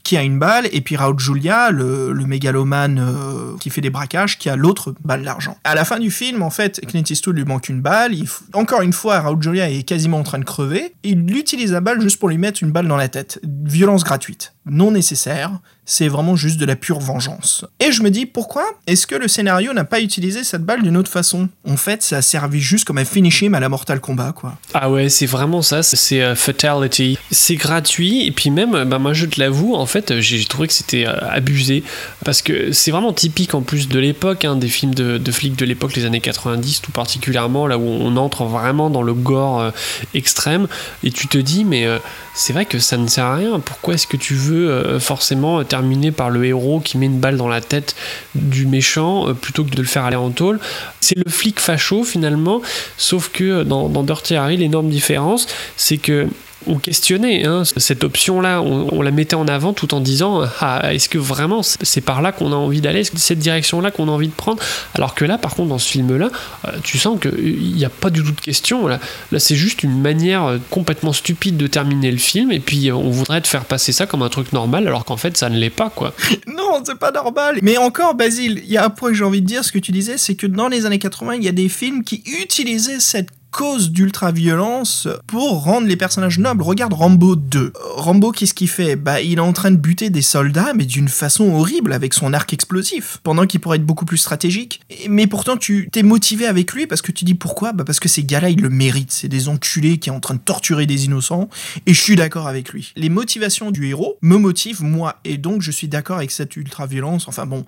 qui a une balle, et puis Raoul Julia, le, mégalomane euh, qui fait des braquages, qui a l'autre balle d'argent. À la fin du film, en fait, Clint Eastwood lui manque une balle. Encore une fois, Raoul Julia est quasiment en train de crever. Il utilise la balle juste pour lui mettre une balle dans la tête. Violence gratuite, non nécessaire. C'est vraiment juste de la pure vengeance. Et je me dis, pourquoi est-ce que le scénario n'a pas utilisé cette balle d'une autre façon? En fait, ça a servi juste comme un finish him à la Mortal Kombat, quoi. Ah ouais, c'est vraiment ça, c'est euh, Fatality. C'est gratuit, et puis même, bah, moi je te l'avoue, en fait, j'ai trouvé que c'était euh, abusé, parce que c'est vraiment typique en plus de l'époque, hein, des films de, flics de l'époque, les années 90 tout particulièrement, là où on entre vraiment dans le gore euh, extrême, et tu te dis, mais euh, c'est vrai que ça ne sert à rien, pourquoi est-ce que tu veux euh, forcément terminer par le héros qui met une balle dans la tête du méchant, euh, plutôt que de le faire aller en tôle? C'est le flic facho finalement, sauf que dans Dirty Harry, l'énorme différence, c'est que on questionnait hein, cette option-là, on, on la mettait en avant tout en disant ah, est-ce que vraiment c'est par là qu'on a envie d'aller, est-ce que cette direction-là qu'on a envie de prendre? Alors que là, par contre, dans ce film-là, euh, tu sens qu'il n'y a pas du tout de question. Là, là c'est juste une manière euh, complètement stupide de terminer le film, et puis euh, on voudrait te faire passer ça comme un truc normal, alors qu'en fait, ça ne l'est pas, quoi. <laughs> Non, c'est pas normal. Mais encore, Basile, il y a un point que j'ai envie de dire, ce que tu disais, c'est que dans les années 80, il y a des films qui utilisaient cette cause d'ultra-violence pour rendre les personnages nobles. Regarde Rambo 2. Euh, Rambo, qu'est-ce qu'il fait? Bah, il est en train de buter des soldats, mais d'une façon horrible, avec son arc explosif, pendant qu'il pourrait être beaucoup plus stratégique. Mais pourtant, tu t'es motivé avec lui parce que tu dis pourquoi? Bah, parce que ces gars-là, ils le méritent. C'est des enculés qui sont en train de torturer des innocents, et je suis d'accord avec lui. Les motivations du héros me motivent, moi, et donc je suis d'accord avec cette ultra-violence. Enfin bon,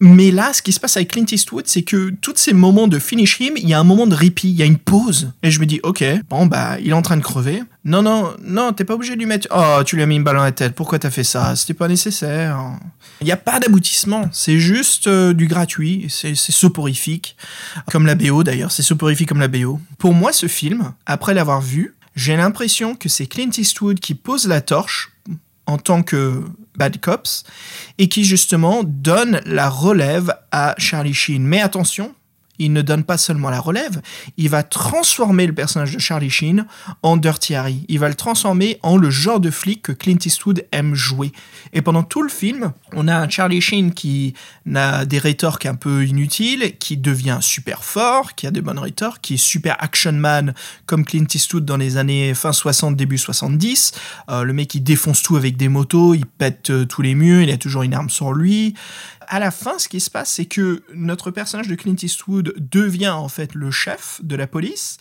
mais là, ce qui se passe avec Clint Eastwood, c'est que tous ces moments de finish him, il y a un moment de répit, il y a une pause. Et je me dis, ok, bon, bah, il est en train de crever. Non, non, non, t'es pas obligé de lui mettre. Oh, tu lui as mis une balle dans la tête, pourquoi t'as fait ça? C'était pas nécessaire. Il n'y a pas d'aboutissement, c'est juste euh, du gratuit, c'est soporifique. Comme la BO d'ailleurs, c'est soporifique comme la BO. Pour moi, ce film, après l'avoir vu, j'ai l'impression que c'est Clint Eastwood qui pose la torche en tant que Bad Cops et qui justement donne la relève à Charlie Sheen. Mais attention, il ne donne pas seulement la relève, il va transformer le personnage de Charlie Sheen en Dirty Harry. Il va le transformer en le genre de flic que Clint Eastwood aime jouer. Et pendant tout le film, on a un Charlie Sheen qui a des rétorques un peu inutiles, qui devient super fort, qui a de bonnes rétorques, qui est super action man comme Clint Eastwood dans les années fin 60, début 70. Euh, le mec, il défonce tout avec des motos, il pète euh, tous les murs, il a toujours une arme sur lui. À la fin, ce qui se passe, c'est que notre personnage de Clint Eastwood devient en fait le chef de la police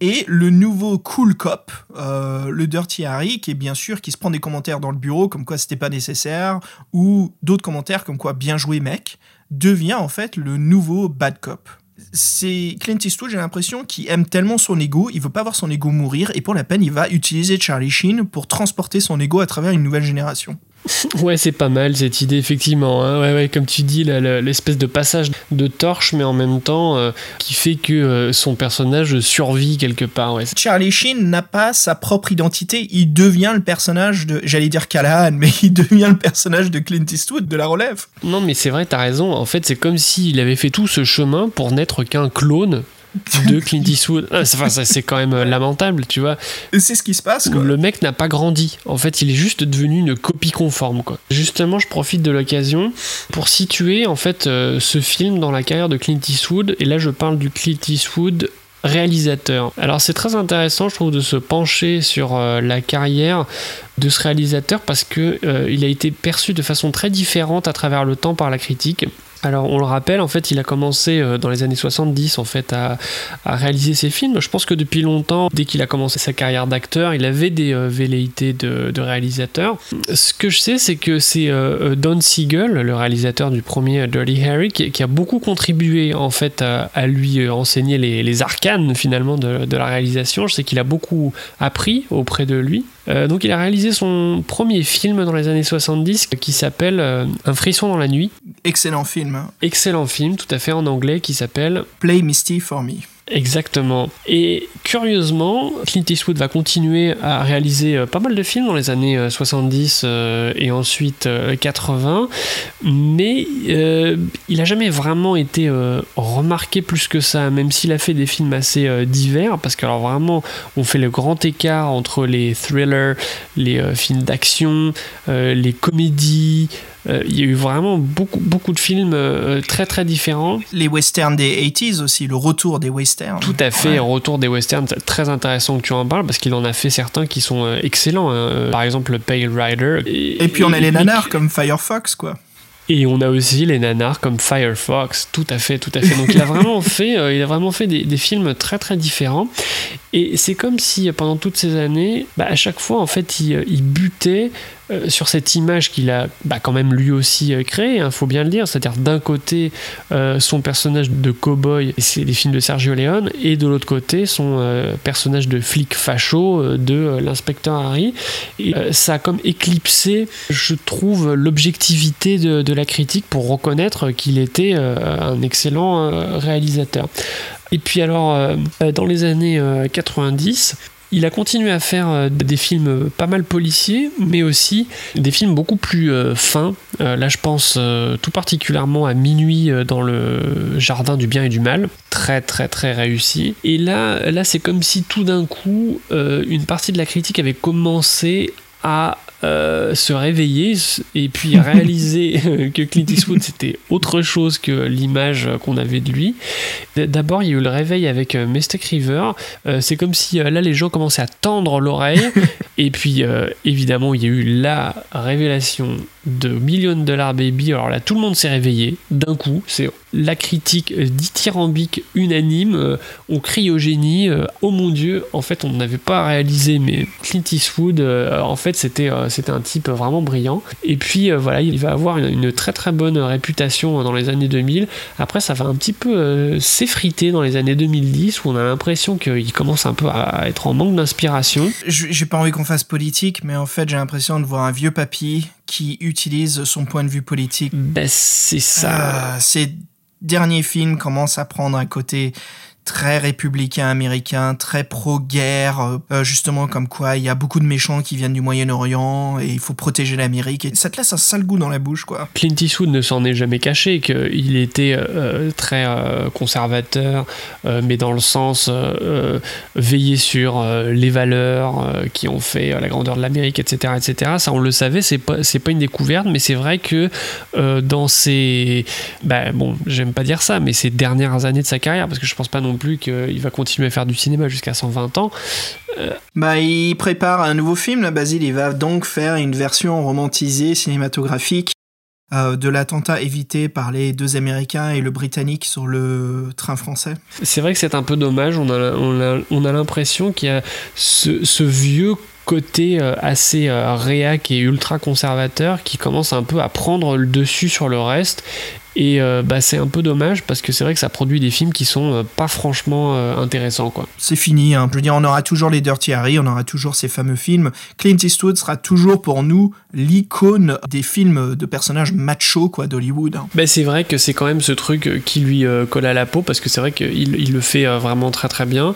et le nouveau cool cop, euh, le Dirty Harry, qui est bien sûr qui se prend des commentaires dans le bureau comme quoi c'était pas nécessaire ou d'autres commentaires comme quoi bien joué mec, devient en fait le nouveau bad cop. C'est Clint Eastwood, j'ai l'impression, qui aime tellement son ego, il veut pas voir son ego mourir et pour la peine, il va utiliser Charlie Sheen pour transporter son ego à travers une nouvelle génération. Ouais, c'est pas mal cette idée, effectivement. hein. Ouais, ouais, comme tu dis, l'espèce de passage de torche, mais en même temps euh, qui fait que euh, son personnage survit quelque part. Ouais. Charlie Sheen n'a pas sa propre identité, il devient le personnage de, j'allais dire Callahan, mais il devient le personnage de Clint Eastwood de la relève. Non, mais c'est vrai, t'as raison. En fait, c'est comme s'il avait fait tout ce chemin pour n'être qu'un clone de <laughs> Clint Eastwood. Ah, c'est- Enfin, c'est quand même euh, lamentable, tu vois. C'est ce qui se passe, quoi. Le mec n'a pas grandi. En fait, il est juste devenu une copie conforme, quoi. Justement, je profite de l'occasion pour situer, en fait, euh, ce film dans la carrière de Clint Eastwood. Et là, je parle du Clint Eastwood réalisateur. Alors c'est très intéressant je trouve de se pencher sur euh, la carrière de ce réalisateur parce que euh, il a été perçu de façon très différente à travers le temps par la critique. Alors on le rappelle, en fait, il a commencé euh, dans les années 70 en fait à, réaliser ses films. Je pense que depuis longtemps, dès qu'il a commencé sa carrière d'acteur, il avait des euh, velléités de, réalisateur. Ce que je sais, c'est que c'est euh, Don Siegel, le réalisateur du premier Dirty Harry, qui, a beaucoup contribué en fait à, lui enseigner les, les arcanes finalement de, de la réalisation. Je sais qu'il a beaucoup appris auprès de lui. Euh, donc il a réalisé son premier film dans les années 70 qui s'appelle euh, Un frisson dans la nuit. excellent film. hein. Excellent film, tout à fait en anglais, qui s'appelle Play Misty for Me. Exactement. Et curieusement, Clint Eastwood va continuer à réaliser euh, pas mal de films dans les années euh, 70 euh, et ensuite euh, 80, mais euh, il a jamais vraiment été euh, remarqué plus que ça, même s'il a fait des films assez euh, divers, parce que alors vraiment, on fait le grand écart entre les thrillers, les euh, films d'action, euh, les comédies. Euh, il y a eu vraiment beaucoup, beaucoup de films euh, très très différents. Les westerns des 80s aussi, le retour des westerns. Tout à fait, Ouais. retour des westerns, très intéressant que tu en parles parce qu'il en a fait certains qui sont euh, excellents. hein. Par exemple, le Pale Rider. Et puis on a les nanars comme Firefox, quoi. Et on a aussi les nanars comme Firefox, tout à fait, tout à fait. Donc il a vraiment <laughs> fait, euh, il a vraiment fait des, des films très très différents. Et c'est comme si pendant toutes ces années, bah, à chaque fois en fait, il, euh, butait euh, sur cette image qu'il a bah, quand même lui aussi euh, créée, il faut bien le dire. C'est-à-dire d'un côté son personnage de cowboy, et c'est les films de Sergio Leone, et de l'autre côté son personnage de flic facho de l'inspecteur Harry. Et ça a comme éclipsé, je trouve, l'objectivité de, la critique pour reconnaître qu'il était un excellent réalisateur. Et puis alors, euh, euh, dans les années euh, 90, il a continué à faire euh, des films euh, pas mal policiers, mais aussi des films beaucoup plus euh, fins. Euh, là, je pense euh, tout particulièrement à Minuit euh, dans le Jardin du bien et du mal. Très, très, très réussi. Et là, là c'est comme si tout d'un coup, euh, une partie de la critique avait commencé à euh, se réveiller et puis <laughs> réaliser que Clint Eastwood c'était autre chose que l'image qu'on avait de lui. D'abord, il y a eu le réveil avec euh, Mystic River. Euh, c'est comme si euh, là les gens commençaient à tendre l'oreille. <laughs> et puis euh, évidemment, il y a eu la révélation de Million Dollar Baby. Alors là, tout le monde s'est réveillé d'un coup. C'est la critique dithyrambique unanime. Euh, on crie au génie. euh, oh mon Dieu, en fait, on n'avait pas réalisé, mais Clint Eastwood, euh, en fait, c'était un type vraiment brillant. Et puis voilà, il va avoir une, une très très bonne réputation dans les années 2000. Après, ça va un petit peu s'effriter dans les années 2010 où on a l'impression qu'il commence un peu à être en manque d'inspiration. J'ai pas envie qu'on fasse politique, mais en fait j'ai l'impression de voir un vieux papy qui utilise son point de vue politique. Ben, c'est ça. Euh, ces derniers films commencent à prendre un côté très républicain américain, très pro-guerre, euh, euh, justement comme quoi il y a beaucoup de méchants qui viennent du Moyen-Orient et il faut protéger l'Amérique. Ça te laisse un sale goût dans la bouche, quoi. Clint Eastwood ne s'en est jamais caché qu'il était euh, très conservateur, mais dans le sens veiller sur les valeurs qui ont fait la grandeur de l'Amérique, etc., etc. Ça, on le savait, c'est pas pas une découverte, mais c'est vrai que dans ces, bah, bon, j'aime pas dire ça, mais ces dernières années de sa carrière, parce que je pense pas non plus qu'il va continuer à faire du cinéma jusqu'à 120 ans. Bah, il prépare un nouveau film, là, Basile. Il va donc faire une version romantisée, cinématographique, euh, de l'attentat évité par les deux Américains et le Britannique sur le train français. C'est vrai que c'est un peu dommage. On a, on a, on a l'impression qu'il y a ce, ce vieux côté euh, assez euh, réac et ultra conservateur qui commence un peu à prendre le dessus sur le reste. Et euh, bah, c'est un peu dommage parce que c'est vrai que ça produit des films qui sont euh, pas franchement euh, intéressants. Quoi. C'est fini, hein. je veux dire, on aura toujours les Dirty Harry, on aura toujours ces fameux films. Clint Eastwood sera toujours pour nous l'icône des films de personnages macho quoi d'Hollywood. hein. Bah, c'est vrai que c'est quand même ce truc qui lui colle à la peau parce que c'est vrai qu'il il le fait vraiment très très bien.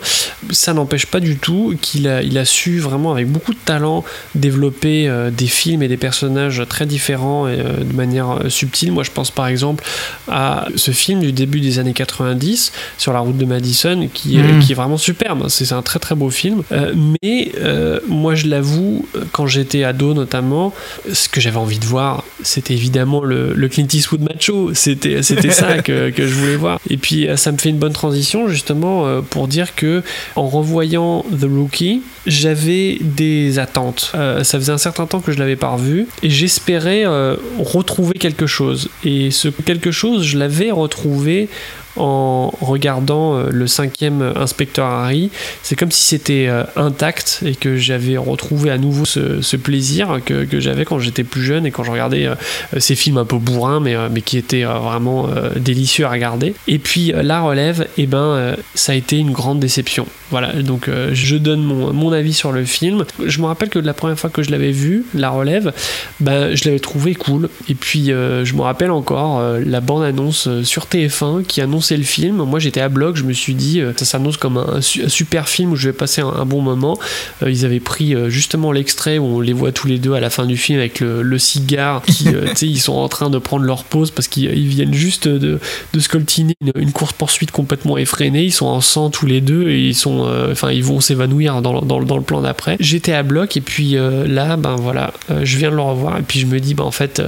Ça n'empêche pas du tout qu'il a, il a su vraiment avec beaucoup de talent développer des films et des personnages très différents et de manière subtile. Moi je pense par exemple à ce film du début des années 90 sur la route de Madison qui, Mhm. qui est vraiment superbe. C'est un très très beau film. Euh, mais euh, moi je l'avoue, quand j'étais ado notamment, ce que j'avais envie de voir, c'était évidemment le, le Clint Eastwood macho. C'était ça <laughs> que, que je voulais voir. Et puis euh, ça me fait une bonne transition justement euh, pour dire que en revoyant The Rookie, j'avais des attentes. Euh, ça faisait un certain temps que je l'avais pas revu et j'espérais euh, retrouver quelque chose. Et ce quelque chose, je l'avais retrouvé en regardant euh, le cinquième inspecteur Harry. C'est comme si c'était euh, intact et que j'avais retrouvé à nouveau ce, plaisir que, j'avais quand j'étais plus jeune et quand je regardais euh, ces films un peu bourrins, mais, qui étaient vraiment délicieux à regarder. Et puis la relève, et ben, ça a été une grande déception. Voilà, donc je donne mon, avis sur le film. Je me rappelle que la première fois que je l'avais vu, la relève, ben, je l'avais trouvé cool. Et puis je me rappelle encore la bande-annonce sur TF1 qui annonçait le film. Moi j'étais à bloc, je me suis dit euh, ça s'annonce comme un, su- un super film où je vais passer un, un bon moment. Euh, ils avaient pris euh, justement l'extrait où on les voit tous les deux à la fin du film avec le, le cigare. Qui, <laughs> tu sais, ils sont en train de prendre leur pause parce qu'ils ils viennent juste de, de scoltiner une, une course poursuite complètement effrénée. Ils sont en sang tous les deux et ils sont, enfin ils vont s'évanouir dans, dans, dans le plan d'après. J'étais à bloc et puis là, ben voilà, je viens de le revoir et puis je me dis, ben en fait,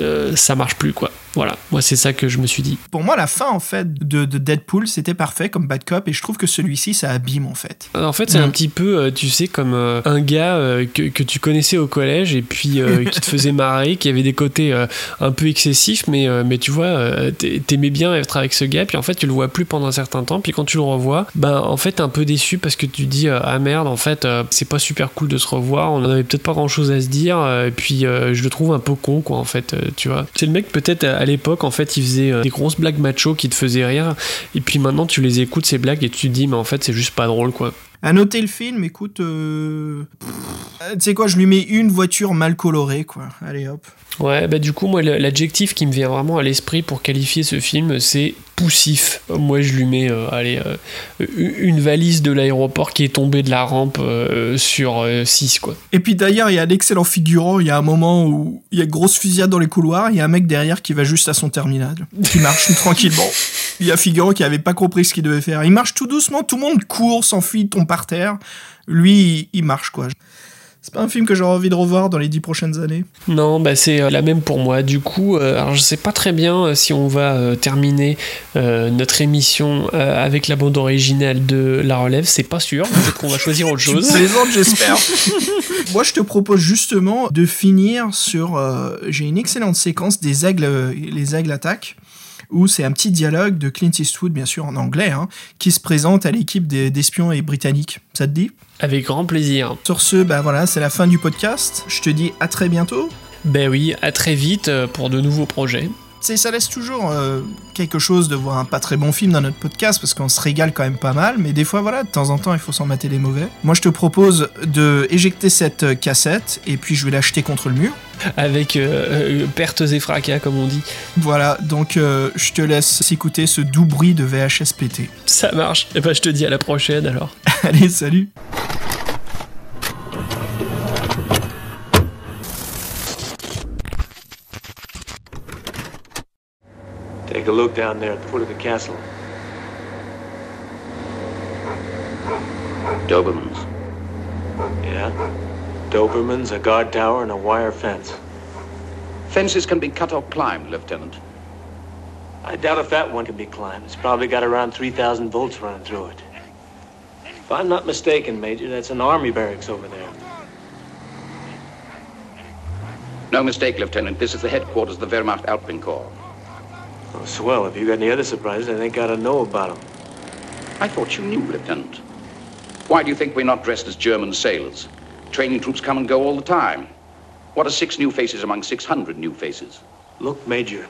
pff, ça marche plus quoi. Voilà, moi c'est ça que je me suis dit. Pour moi, la fin en fait de, de Deadpool, c'était parfait comme Bad Cop, et je trouve que celui-ci, ça abîme en fait. En fait, c'est Mm. un petit peu, euh, tu sais, comme euh, un gars euh, que, que tu connaissais au collège et puis euh, <laughs> qui te faisait marrer, qui avait des côtés euh, un peu excessifs, mais, euh, mais tu vois, euh, t'ai- t'aimais bien être avec ce gars, puis en fait, tu le vois plus pendant un certain temps, puis quand tu le revois, ben en fait, t'es un peu déçu parce que tu te dis, euh, ah merde, en fait, euh, c'est pas super cool de se revoir, on avait peut-être pas grand chose à se dire, euh, et puis euh, je le trouve un peu con, quoi, en fait, euh, tu vois. C'est le mec, peut-être à l'époque, en fait, il faisait euh, des grosses blagues macho qui te faisaient rire, et puis maintenant, tu les écoutes, ces blagues, et tu te dis, mais en fait, c'est juste pas drôle, quoi. À noter le film, écoute, euh... euh, tu sais quoi, je lui mets une voiture mal colorée, quoi. Allez hop. Ouais, bah du coup, moi, l'adjectif qui me vient vraiment à l'esprit pour qualifier ce film, c'est poussif. Moi, je lui mets, euh, allez, euh, une valise de l'aéroport qui est tombée de la rampe euh, sur 6, quoi. Et puis d'ailleurs, il y a un excellent figurant. Il y a un moment où il y a grosse fusillade dans les couloirs. Il y a un mec derrière qui va juste à son terminal, qui marche <laughs> tranquillement. Il y a figurant qui avait pas compris ce qu'il devait faire. Il marche tout doucement, tout le monde court, s'enfuit, tombe par terre. Lui, il marche quoi. C'est pas un film que j'aurais envie de revoir dans les dix prochaines années. Non, bah c'est euh, la même pour moi. Du coup, euh, alors je sais pas très bien euh, si on va euh, terminer euh, notre émission avec la bande originale de La Relève. C'est pas sûr. Peut-être qu'on va choisir autre <laughs> chose. plaisantes, j'espère. <laughs> Moi, je te propose justement de finir sur. J'ai une excellente séquence des aigles, les aigles attaquent, où c'est un petit dialogue de Clint Eastwood, bien sûr en anglais, hein, qui se présente à l'équipe des- d'espions et britanniques. Ça te dit? Avec grand plaisir. Sur ce, bah voilà, c'est la fin du podcast. Je te dis à très bientôt. Ben oui, à très vite euh, pour de nouveaux projets. Ça laisse toujours euh, quelque chose de voir un pas très bon film dans notre podcast parce qu'on se régale quand même pas mal, mais des fois voilà, de temps en temps il faut s'en mater les mauvais. Moi je te propose de éjecter cette euh, cassette et puis je vais l'acheter contre le mur. Avec euh, pertes et fracas, comme on dit. Voilà, donc euh, je te laisse écouter ce doux bruit de VHS pété. Ça marche. Et ben je te dis à la prochaine alors. <laughs> Allez, salut Take a look down there at the foot of the castle. Dobermans. Yeah? Dobermans, a guard tower, and a wire fence. Fences can be cut or climbed, Lieutenant. I doubt if that one can be climbed. It's probably got around 3,000 volts running through it. If I'm not mistaken, Major, that's an army barracks over there. No mistake, Lieutenant. This is the headquarters of the Wehrmacht Alpine Corps. Oh, swell. If you got any other surprises, I think I ought to know about them. I thought you knew, Lieutenant. Why do you think we're not dressed as German sailors? Training troops come and go all the time. What are six new faces among 600 new faces? Look, Major,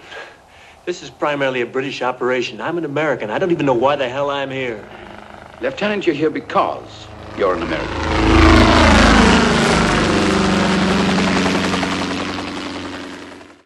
this is primarily a British operation. I'm an American. I don't even know why the hell I'm here. Lieutenant, you're here because you're an American.